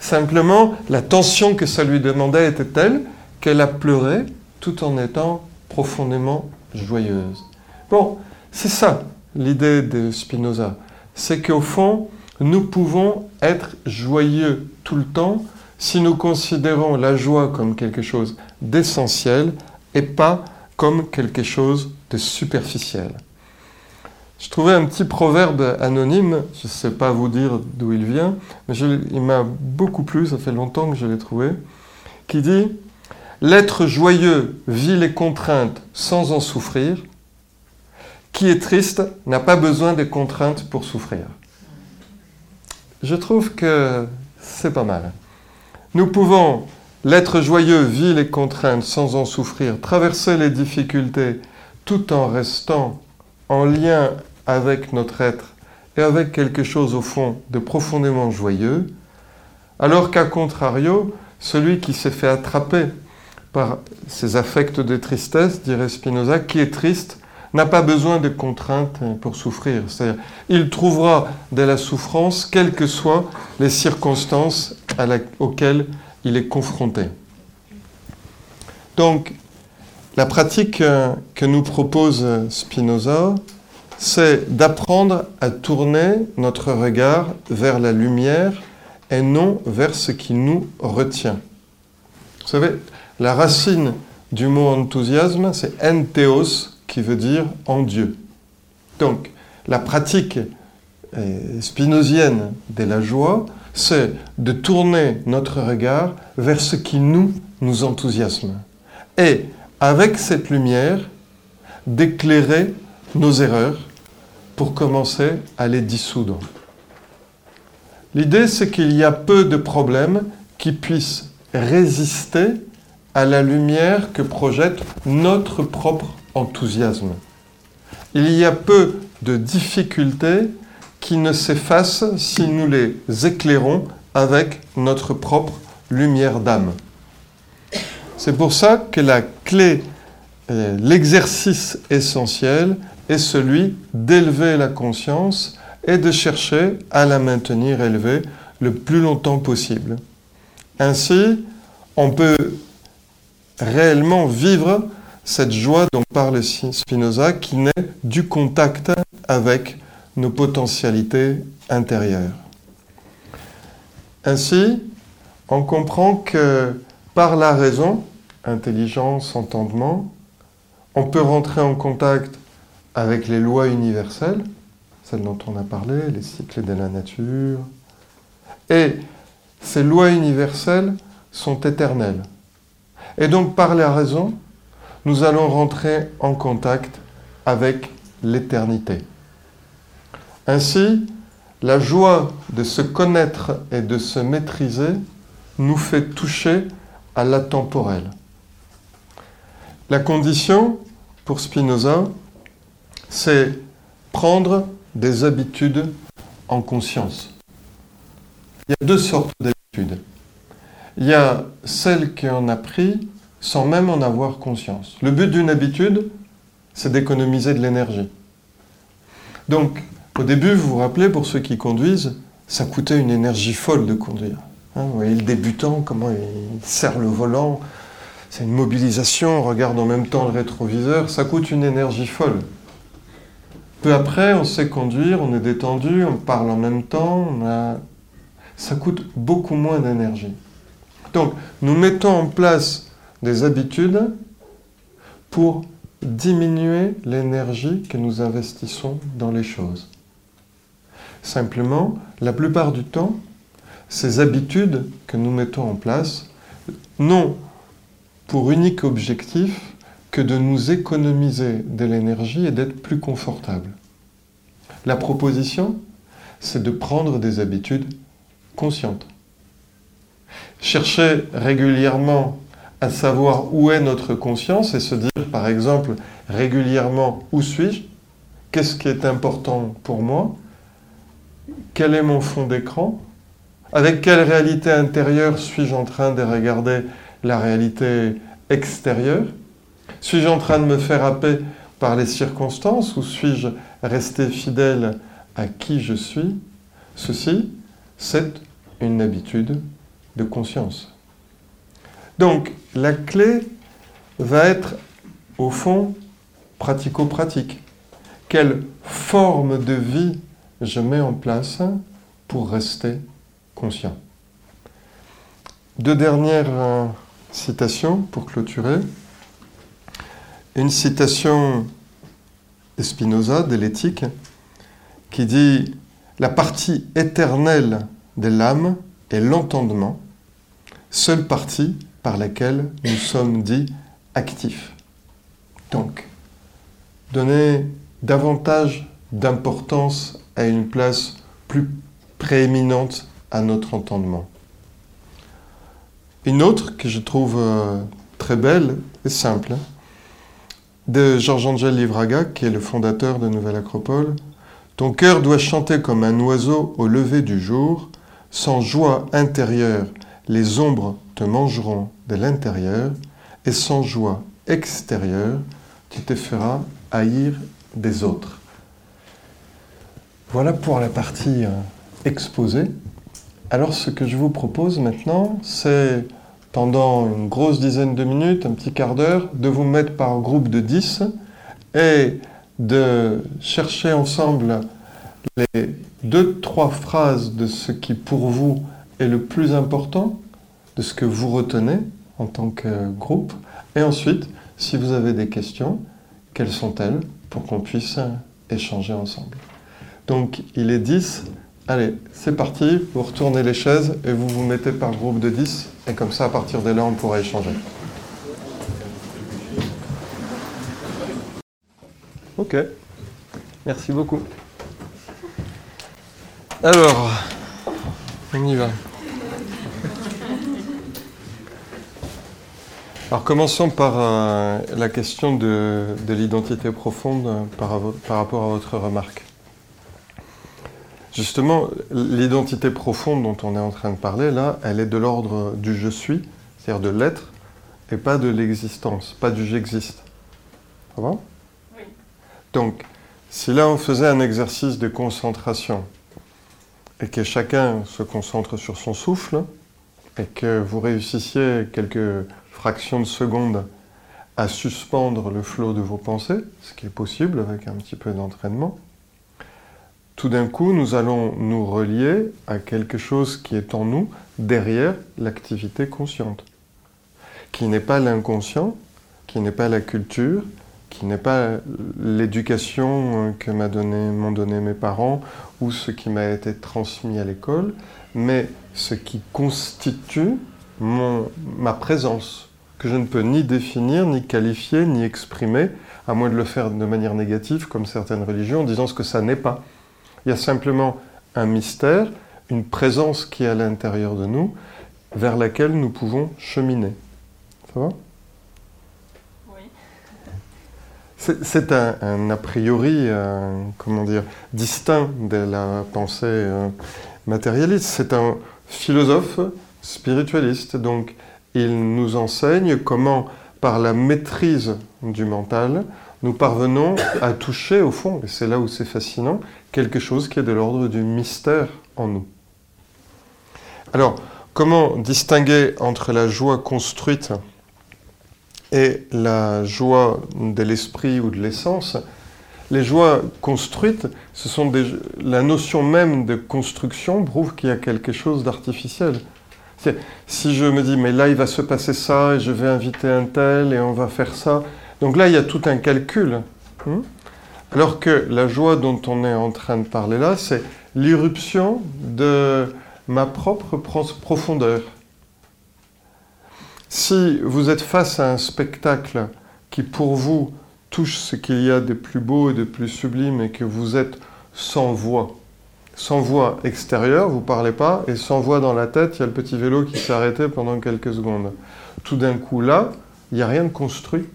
Simplement, la tension que ça lui demandait était telle qu'elle a pleuré tout en étant profondément joyeuse. Bon, c'est ça l'idée de Spinoza. C'est qu'au fond, nous pouvons être joyeux tout le temps si nous considérons la joie comme quelque chose d'essentiel et pas comme quelque chose de superficiel. Je trouvais un petit proverbe anonyme, je ne sais pas vous dire d'où il vient, mais il m'a beaucoup plu, ça fait longtemps que je l'ai trouvé, qui dit L'être joyeux vit les contraintes sans en souffrir. Qui est triste n'a pas besoin des contraintes pour souffrir. Je trouve que c'est pas mal. Nous pouvons L'être joyeux vit les contraintes sans en souffrir, traverser les difficultés tout en restant en lien avec notre être et avec quelque chose au fond de profondément joyeux, alors qu'à contrario, celui qui s'est fait attraper par ses affects de tristesse, dirait Spinoza, qui est triste, n'a pas besoin de contraintes pour souffrir. C'est-à-dire, il trouvera de la souffrance, quelles que soient les circonstances auxquelles il est confronté. Donc, la pratique euh, que nous propose Spinoza, c'est d'apprendre à tourner notre regard vers la lumière et non vers ce qui nous retient. Vous savez, la racine du mot enthousiasme, c'est entheos, qui veut dire en Dieu. Donc, la pratique euh, spinozienne de la joie, c'est de tourner notre regard vers ce qui nous, nous enthousiasme. Et avec cette lumière, d'éclairer nos erreurs pour commencer à les dissoudre. L'idée, c'est qu'il y a peu de problèmes qui puissent résister à la lumière que projette notre propre enthousiasme. Il y a peu de difficultés qui ne s'effacent si nous les éclairons avec notre propre lumière d'âme. C'est pour ça que la clé, euh, l'exercice essentiel est celui d'élever la conscience et de chercher à la maintenir élevée le plus longtemps possible. Ainsi, on peut réellement vivre cette joie dont parle Spinoza qui naît du contact avec nos potentialités intérieures. Ainsi, on comprend que par la raison, intelligence, entendement, on peut rentrer en contact avec les lois universelles, celles dont on a parlé, les cycles de la nature. Et ces lois universelles sont éternelles. Et donc par la raison, nous allons rentrer en contact avec l'éternité. Ainsi, la joie de se connaître et de se maîtriser nous fait toucher à la temporelle. La condition pour Spinoza, c'est prendre des habitudes en conscience. Il y a deux sortes d'habitudes. Il y a celles qu'on a pris sans même en avoir conscience. Le but d'une habitude, c'est d'économiser de l'énergie. Donc, au début, vous vous rappelez, pour ceux qui conduisent, ça coûtait une énergie folle de conduire. Hein, vous voyez le débutant, comment il serre le volant, c'est une mobilisation, on regarde en même temps le rétroviseur, ça coûte une énergie folle. Peu après, on sait conduire, on est détendu, on parle en même temps, ça coûte beaucoup moins d'énergie. Donc, nous mettons en place des habitudes pour diminuer l'énergie que nous investissons dans les choses. Simplement, la plupart du temps, ces habitudes que nous mettons en place n'ont pour unique objectif que de nous économiser de l'énergie et d'être plus confortable. La proposition, c'est de prendre des habitudes conscientes. Chercher régulièrement à savoir où est notre conscience et se dire, par exemple, régulièrement, où suis-je? Qu'est-ce qui est important pour moi? Quel est mon fond d'écran? Avec quelle réalité intérieure suis-je en train de regarder la réalité extérieure? Suis-je en train de me faire happer par les circonstances ou suis-je resté fidèle à qui je suis? Ceci, c'est une habitude de conscience. Donc, la clé va être, au fond, pratico-pratique. Quelle forme de vie je mets en place pour rester conscient Deux dernières euh, citations pour clôturer. Une citation de Spinoza, de l'éthique, qui dit La partie éternelle de l'âme est l'entendement, seule partie par laquelle nous sommes dits actifs. Donc, donner davantage d'importance à une place plus prééminente à notre entendement. Une autre que je trouve euh, très belle et simple, de Georges-Angèle Livraga, qui est le fondateur de Nouvelle Acropole. Ton cœur doit chanter comme un oiseau au lever du jour, sans joie intérieure, les ombres te mangeront de l'intérieur, et sans joie extérieure, tu te feras haïr des autres. Voilà pour la partie euh, exposée. Alors ce que je vous propose maintenant, c'est pendant une grosse dizaine de minutes, un petit quart d'heure, de vous mettre par groupe de 10 et de chercher ensemble les deux, trois phrases de ce qui pour vous est le plus important, de ce que vous retenez en tant que groupe. Et ensuite, si vous avez des questions, quelles sont-elles pour qu'on puisse échanger ensemble. Donc il est 10. Allez, c'est parti, vous retournez les chaises et vous vous mettez par groupe de 10 et comme ça à partir de là on pourra échanger. Ok, merci beaucoup. Alors, on y va. Alors commençons par euh, la question de, l'identité profonde par, rapport à votre remarque. Justement, l'identité profonde dont on est en train de parler, là, elle est de l'ordre du je suis, c'est-à-dire de l'être, et pas de l'existence, pas du j'existe. Ça va? Oui. Donc, si là on faisait un exercice de concentration, et que chacun se concentre sur son souffle, et que vous réussissiez quelques fractions de seconde à suspendre le flot de vos pensées, ce qui est possible avec un petit peu d'entraînement, tout d'un coup, nous allons nous relier à quelque chose qui est en nous derrière l'activité consciente, qui n'est pas l'inconscient, qui n'est pas la culture, qui n'est pas l'éducation que m'ont donné, mes parents ou ce qui m'a été transmis à l'école, mais ce qui constitue ma présence, que je ne peux ni définir, ni qualifier, ni exprimer, à moins de le faire de manière négative, comme certaines religions, en disant ce que ça n'est pas. Il y a simplement un mystère, une présence qui est à l'intérieur de nous, vers laquelle nous pouvons cheminer. Ça va? Oui. C'est un, a priori, euh, comment dire, distinct de la pensée euh, matérialiste. C'est un philosophe spiritualiste, donc il nous enseigne comment, par la maîtrise du mental, nous parvenons à toucher au fond, et c'est là où c'est fascinant, quelque chose qui est de l'ordre du mystère en nous. Alors, comment distinguer entre la joie construite et la joie de l'esprit ou de l'essence? Les joies construites, ce sont la notion même de construction prouve qu'il y a quelque chose d'artificiel. Si je me dis, mais là, il va se passer ça, et je vais inviter un tel, et on va faire ça. Donc là, il y a tout un calcul. Hein. Alors que la joie dont on est en train de parler là, c'est l'irruption de ma propre profondeur. Si vous êtes face à un spectacle qui pour vous touche ce qu'il y a de plus beau et de plus sublime et que vous êtes sans voix, sans voix extérieure, vous ne parlez pas, et sans voix dans la tête, il y a le petit vélo qui s'est arrêté pendant quelques secondes. Tout d'un coup là, il n'y a rien de construit.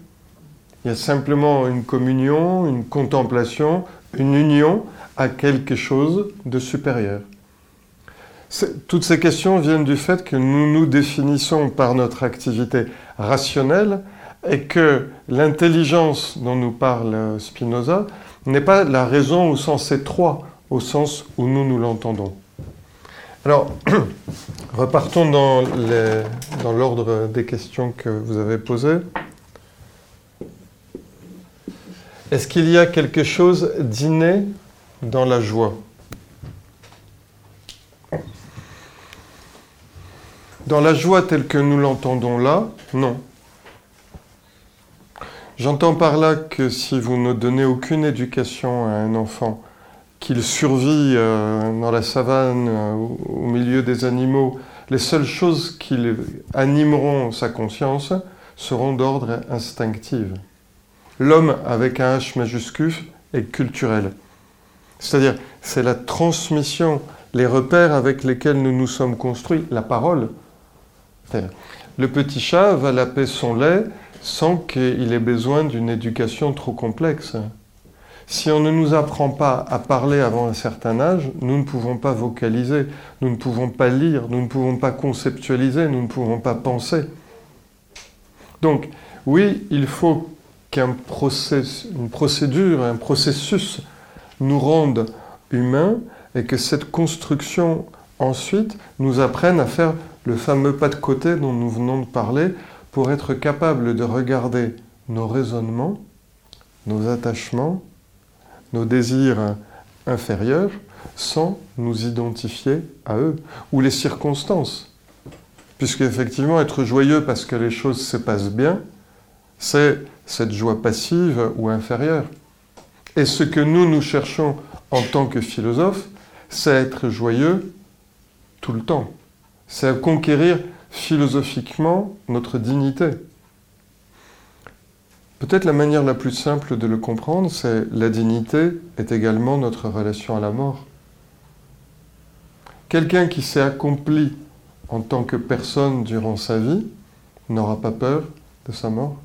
Il y a simplement une communion, une contemplation, une union à quelque chose de supérieur. Toutes ces questions viennent du fait que nous nous définissons par notre activité rationnelle et que l'intelligence dont nous parle Spinoza n'est pas la raison au sens étroit, au sens où nous nous l'entendons. Alors, (coughs) repartons dans l'ordre des questions que vous avez posées. Est-ce qu'il y a quelque chose d'inné dans la joie Dans la joie telle que nous l'entendons là, non. J'entends par là que si vous ne donnez aucune éducation à un enfant, qu'il survit euh, dans la savane, euh, au milieu des animaux, les seules choses qui animeront sa conscience seront d'ordre instinctif l'homme avec un H majuscule est culturel. C'est-à-dire, c'est la transmission, les repères avec lesquels nous nous sommes construits, la parole. Le petit chat va laper son lait sans qu'il ait besoin d'une éducation trop complexe. Si on ne nous apprend pas à parler avant un certain âge, nous ne pouvons pas vocaliser, nous ne pouvons pas lire, nous ne pouvons pas conceptualiser, nous ne pouvons pas penser. Donc, oui, il faut qu'une procédure, un processus nous rende humains et que cette construction ensuite nous apprennent à faire le fameux pas de côté dont nous venons de parler pour être capable de regarder nos raisonnements, nos attachements, nos désirs inférieurs sans nous identifier à eux, ou les circonstances. Puisque effectivement, être joyeux parce que les choses se passent bien, c'est cette joie passive ou inférieure. Et ce que nous, nous cherchons en tant que philosophes, c'est être joyeux tout le temps. C'est conquérir philosophiquement notre dignité. Peut-être la manière la plus simple de le comprendre, c'est la dignité est également notre relation à la mort. Quelqu'un qui s'est accompli en tant que personne durant sa vie n'aura pas peur de sa mort.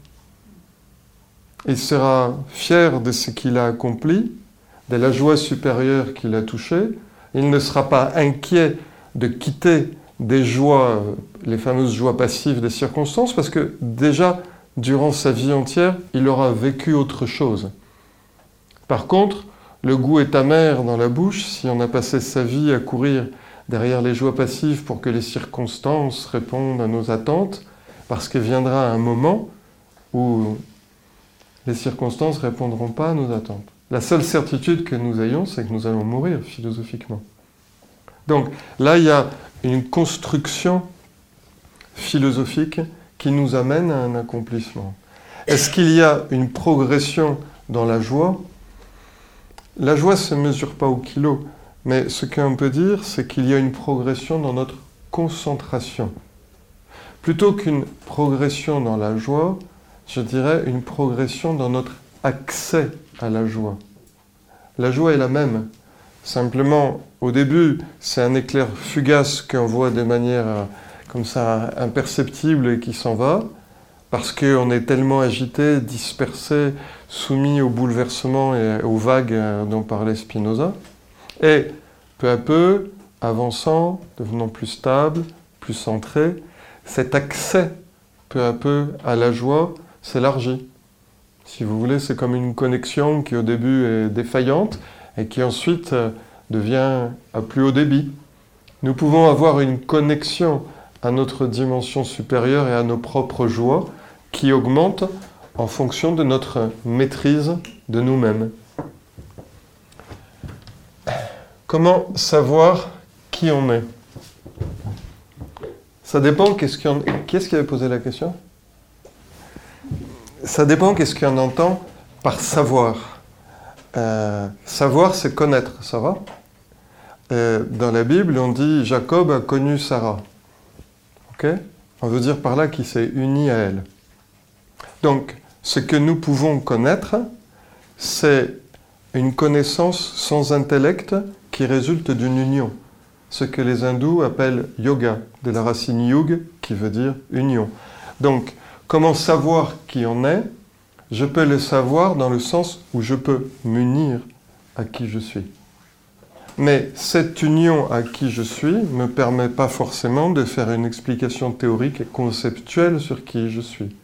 Il sera fier de ce qu'il a accompli, de la joie supérieure qu'il a touchée. Il ne sera pas inquiet de quitter des joies, les fameuses joies passives des circonstances, parce que déjà, durant sa vie entière, il aura vécu autre chose. Par contre, le goût est amer dans la bouche si on a passé sa vie à courir derrière les joies passives pour que les circonstances répondent à nos attentes, parce que viendra un moment où les circonstances ne répondront pas à nos attentes. La seule certitude que nous ayons, c'est que nous allons mourir philosophiquement. Donc là, il y a une construction philosophique qui nous amène à un accomplissement. Est-ce qu'il y a une progression dans la joie? La joie ne se mesure pas au kilo, mais ce qu'on peut dire, c'est qu'il y a une progression dans notre concentration. Plutôt qu'une progression dans la joie, je dirais une progression dans notre accès à la joie. La joie est la même. Simplement, au début, c'est un éclair fugace qu'on voit de manière euh, comme ça imperceptible et qui s'en va, parce qu'on est tellement agité, dispersé, soumis au bouleversement et aux vagues euh, dont parlait Spinoza. Et peu à peu, avançant, devenant plus stable, plus centré, cet accès peu à peu à la joie s'élargit. Si vous voulez, c'est comme une connexion qui au début est défaillante et qui ensuite euh, devient à plus haut débit. Nous pouvons avoir une connexion à notre dimension supérieure et à nos propres joies qui augmentent en fonction de notre maîtrise de nous-mêmes. Comment savoir qui on est? Ça dépend, qu'est-ce qui, ce qui avait posé la question? Ça dépend qu'est-ce qu'on entend par savoir. Euh, savoir, c'est connaître, ça va? Euh, Dans la Bible, on dit Jacob a connu Sarah. Ok? On veut dire par là qu'il s'est uni à elle. Donc, ce que nous pouvons connaître, c'est une connaissance sans intellect qui résulte d'une union. Ce que les hindous appellent yoga, de la racine yug, qui veut dire union. Donc, comment savoir qui on est je peux le savoir dans le sens où je peux m'unir à qui je suis. Mais cette union à qui je suis ne me permet pas forcément de faire une explication théorique et conceptuelle sur qui je suis.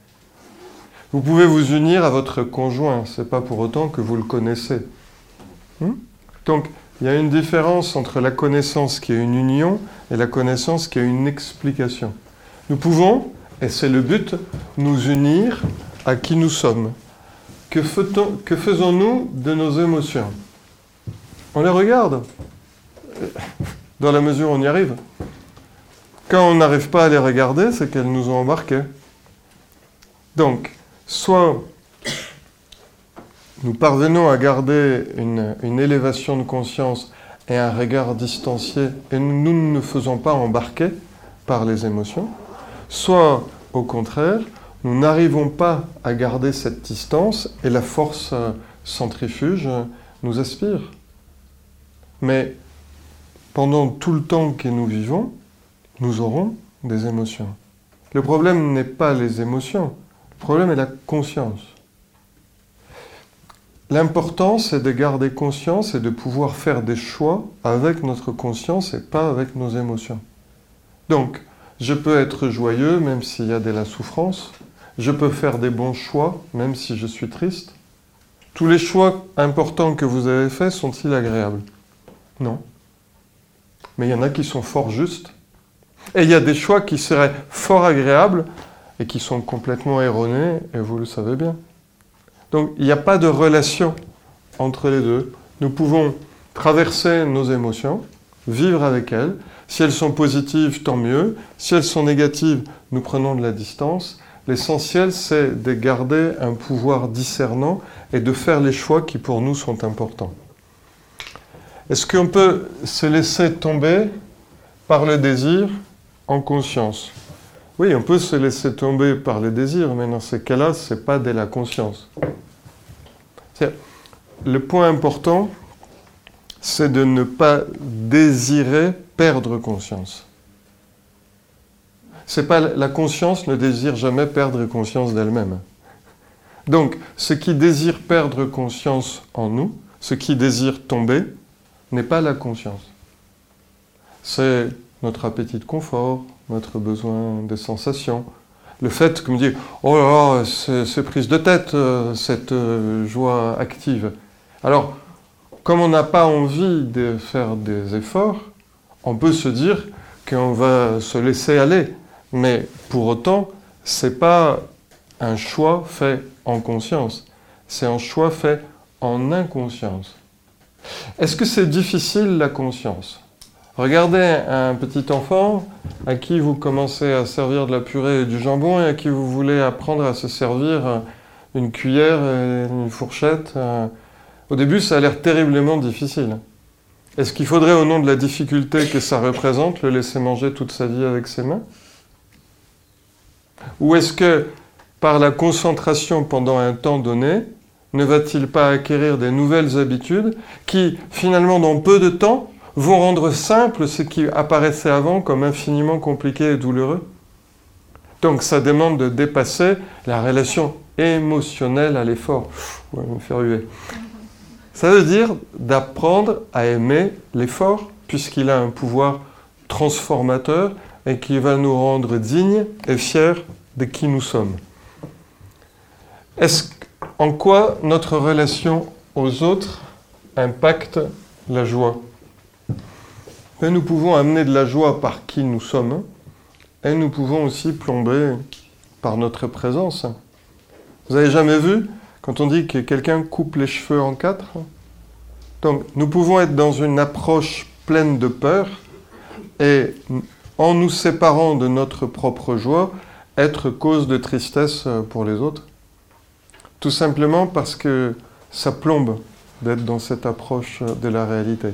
Vous pouvez vous unir à votre conjoint, ce n'est pas pour autant que vous le connaissez. Hmm? Donc, il y a une différence entre la connaissance qui est une union et la connaissance qui est une explication. Nous pouvons, et c'est le but, nous unir à qui nous sommes. Que, faisons-nous de nos émotions? On les regarde, dans la mesure où on y arrive. Quand on n'arrive pas à les regarder, c'est qu'elles nous ont embarqués. Donc, soit nous parvenons à garder une, une, élévation de conscience et un regard distancié et nous ne nous faisons pas embarquer par les émotions, soit au contraire, nous n'arrivons pas à garder cette distance et la force euh, centrifuge euh, nous aspire. Mais pendant tout le temps que nous vivons, nous aurons des émotions. Le problème n'est pas les émotions, le problème est la conscience. L'important, c'est de garder conscience et de pouvoir faire des choix avec notre conscience et pas avec nos émotions. Donc, je peux être joyeux même s'il y a de la souffrance, je peux faire des bons choix, même si je suis triste. Tous les choix importants que vous avez faits sont-ils agréables? Non. mais il y en a qui sont fort justes. Et il y a des choix qui seraient fort agréables et qui sont complètement erronés, et vous le savez bien. Donc il n'y a pas de relation entre les deux. Nous pouvons traverser nos émotions, vivre avec elles. Si elles sont positives, tant mieux. Si elles sont négatives, nous prenons de la distance. L'essentiel, c'est de garder un pouvoir discernant et de faire les choix qui pour nous sont importants. Est-ce qu'on peut se laisser tomber par le désir en conscience? Oui, on peut se laisser tomber par le désir, mais dans ces cas-là, ce n'est pas de la conscience. Le point important, c'est de ne pas désirer perdre conscience. C'est pas la conscience ne désire jamais perdre conscience d'elle-même. Donc, ce qui désire perdre conscience en nous, ce qui désire tomber, n'est pas la conscience. C'est notre appétit de confort, notre besoin de sensations. Le fait que me dit Oh là là, c'est prise de tête, euh, cette euh, joie active. Alors, comme on n'a pas envie de faire des efforts, on peut se dire qu'on va se laisser aller. Mais pour autant, ce n'est pas un choix fait en conscience, c'est un choix fait en inconscience. Est-ce que c'est difficile la conscience? Regardez un petit enfant à qui vous commencez à servir de la purée et du jambon et à qui vous voulez apprendre à se servir une cuillère, et une fourchette. Au début, ça a l'air terriblement difficile. Est-ce qu'il faudrait, au nom de la difficulté que ça représente, le laisser manger toute sa vie avec ses mains? Ou est-ce que, par la concentration pendant un temps donné, ne va-t-il pas acquérir des nouvelles habitudes qui, finalement, dans peu de temps, vont rendre simple ce qui apparaissait avant comme infiniment compliqué et douloureux? Donc ça demande de dépasser la relation émotionnelle à l'effort. Ça veut dire d'apprendre à aimer l'effort, puisqu'il a un pouvoir transformateur et qui va nous rendre dignes et fiers de qui nous sommes. Est-ce en quoi notre relation aux autres impacte la joie? Et Nous pouvons amener de la joie par qui nous sommes et nous pouvons aussi plomber par notre présence. Vous avez jamais vu quand on dit que quelqu'un coupe les cheveux en quatre Donc nous pouvons être dans une approche pleine de peur et en nous séparant de notre propre joie, être cause de tristesse pour les autres. Tout simplement parce que ça plombe d'être dans cette approche de la réalité.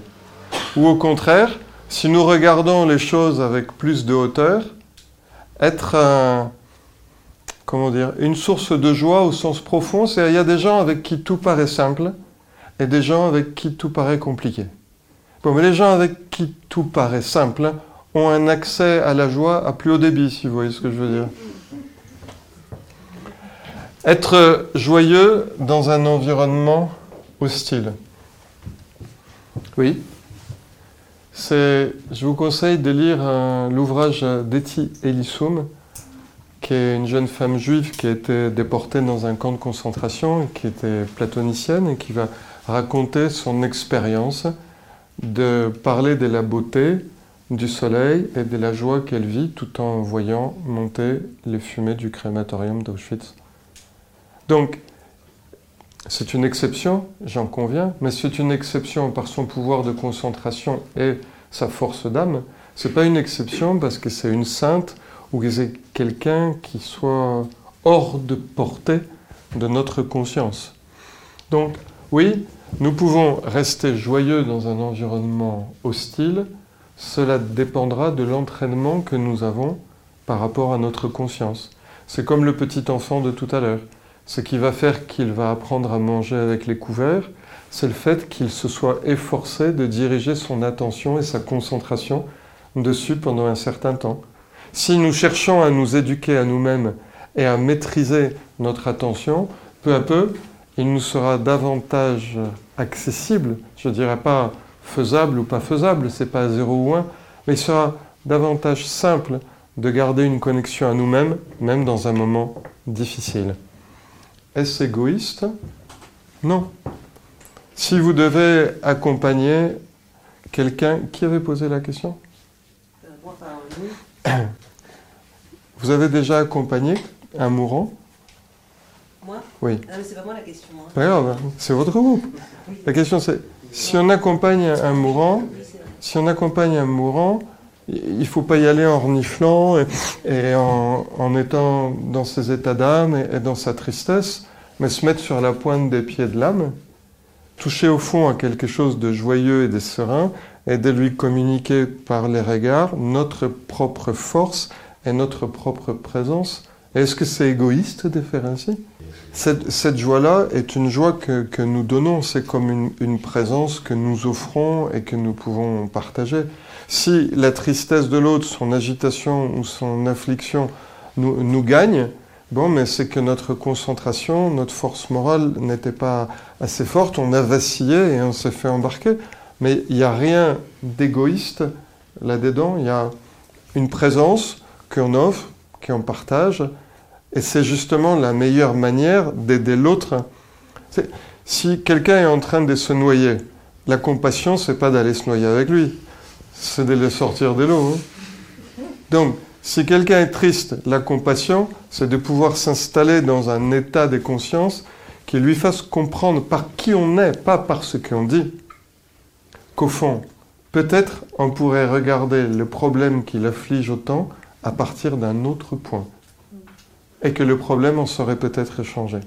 Ou au contraire, si nous regardons les choses avec plus de hauteur, être comment dire, une source de joie au sens profond, c'est il y a des gens avec qui tout paraît simple et des gens avec qui tout paraît compliqué. Bon, mais les gens avec qui tout paraît simple ont un accès à la joie à plus haut débit, si vous voyez ce que je veux dire. Être joyeux dans un environnement hostile. Oui. C'est, je vous conseille de lire l'ouvrage d'Etty Elissoum, qui est une jeune femme juive qui a été déportée dans un camp de concentration, qui était platonicienne et qui va raconter son expérience de parler de la beauté du soleil et de la joie qu'elle vit tout en voyant monter les fumées du crématorium d'Auschwitz. Donc, c'est une exception, j'en conviens, mais c'est une exception par son pouvoir de concentration et sa force d'âme. C'est pas une exception parce que c'est une sainte ou que c'est quelqu'un qui soit hors de portée de notre conscience. Donc, oui, nous pouvons rester joyeux dans un environnement hostile. Cela dépendra de l'entraînement que nous avons par rapport à notre conscience. C'est comme le petit enfant de tout à l'heure. Ce qui va faire qu'il va apprendre à manger avec les couverts, c'est le fait qu'il se soit efforcé de diriger son attention et sa concentration dessus pendant un certain temps. Si nous cherchons à nous éduquer à nous-mêmes et à maîtriser notre attention, peu à peu, il nous sera davantage accessible, je ne dirais pas faisable ou pas faisable, c'est pas 0 ou 1, mais il sera davantage simple de garder une connexion à nous-mêmes, même dans un moment difficile. Est-ce égoïste? Non. Si vous devez accompagner quelqu'un qui avait posé la question? Euh, Vous avez déjà accompagné un mourant? Moi? Oui. Non, mais c'est pas moi la question. Hein. Pas grave, c'est votre groupe. Oui. La question c'est, si on accompagne un mourant, si on accompagne un mourant, il ne faut pas y aller en reniflant et, et en, en étant dans ses états d'âme et, et dans sa tristesse, mais se mettre sur la pointe des pieds de l'âme, toucher au fond à quelque chose de joyeux et de serein, et de lui communiquer par les regards notre propre force et notre propre présence. Est-ce que c'est égoïste de faire ainsi? Cette, joie-là est une joie que, nous donnons, c'est comme une, présence que nous offrons et que nous pouvons partager. Si la tristesse de l'autre, son agitation ou son affliction nous gagne, bon, mais c'est que notre concentration, notre force morale n'était pas assez forte, on a vacillé et on s'est fait embarquer. Mais il n'y a rien d'égoïste là-dedans, il y a une présence qu'on offre, qu'on partage, et c'est justement la meilleure manière d'aider l'autre. Si quelqu'un est en train de se noyer, la compassion, c'est pas d'aller se noyer avec lui, c'est de le sortir de l'eau. hein. Donc, si quelqu'un est triste, la compassion, c'est de pouvoir s'installer dans un état de conscience qui lui fasse comprendre par qui on est, pas par ce qu'on dit, qu'au fond, peut-être on pourrait regarder le problème qui l'afflige autant à partir d'un autre point et que le problème en serait peut-être échangé.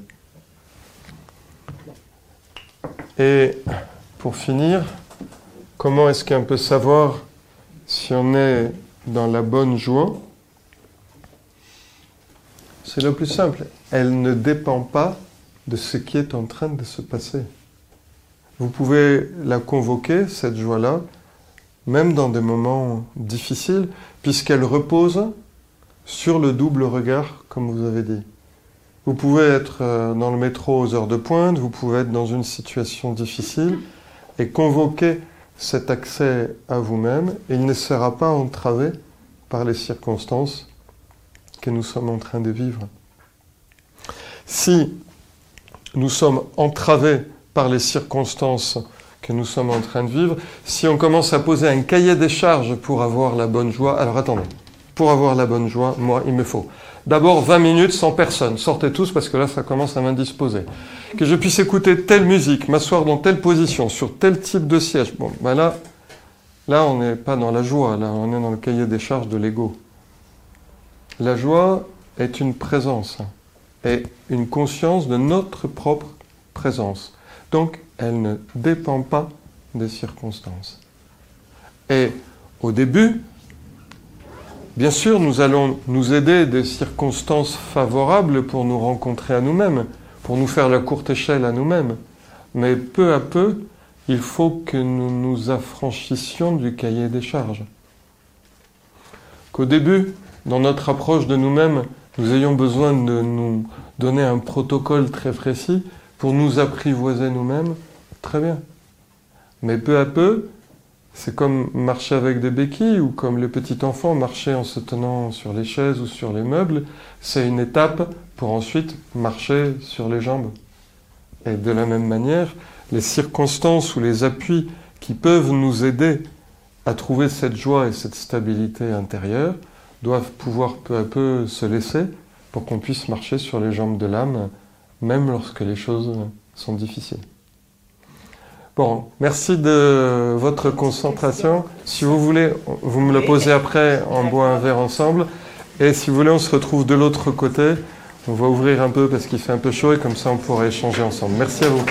Et pour finir, comment est-ce qu'on peut savoir si on est dans la bonne joie? C'est le plus simple. Elle ne dépend pas de ce qui est en train de se passer. Vous pouvez la convoquer, cette joie-là, même dans des moments difficiles, puisqu'elle repose sur le double regard, comme vous avez dit. Vous pouvez être euh, dans le métro aux heures de pointe, vous pouvez être dans une situation difficile et convoquer cet accès à vous-même. Il ne sera pas entravé par les circonstances que nous sommes en train de vivre. Si nous sommes entravés par les circonstances que nous sommes en train de vivre, si on commence à poser un cahier des charges pour avoir la bonne joie, alors attendez, pour avoir la bonne joie, moi, il me faut d'abord 20 minutes sans personne. Sortez tous parce que là, ça commence à m'indisposer. Que je puisse écouter telle musique, m'asseoir dans telle position, sur tel type de siège. Bon, ben là, là, on n'est pas dans la joie, là, on est dans le cahier des charges de l'ego. La joie est une présence et une conscience de notre propre présence. Donc, elle ne dépend pas des circonstances. Et au début, Bien sûr, nous allons nous aider des circonstances favorables pour nous rencontrer à nous-mêmes, pour nous faire la courte échelle à nous-mêmes. Mais peu à peu, il faut que nous nous affranchissions du cahier des charges. Qu'au début, dans notre approche de nous-mêmes, nous ayons besoin de nous donner un protocole très précis pour nous apprivoiser nous-mêmes, très bien. Mais peu à peu, c'est comme marcher avec des béquilles ou comme le petit enfant marcher en se tenant sur les chaises ou sur les meubles. C'est une étape pour ensuite marcher sur les jambes. Et de la même manière, les circonstances ou les appuis qui peuvent nous aider à trouver cette joie et cette stabilité intérieure doivent pouvoir peu à peu se laisser pour qu'on puisse marcher sur les jambes de l'âme, même lorsque les choses sont difficiles. Bon, merci de votre concentration. Si vous voulez, vous me le posez après, on boit un verre ensemble. Et si vous voulez, on se retrouve de l'autre côté. On va ouvrir un peu parce qu'il fait un peu chaud et comme ça on pourra échanger ensemble. Merci à vous.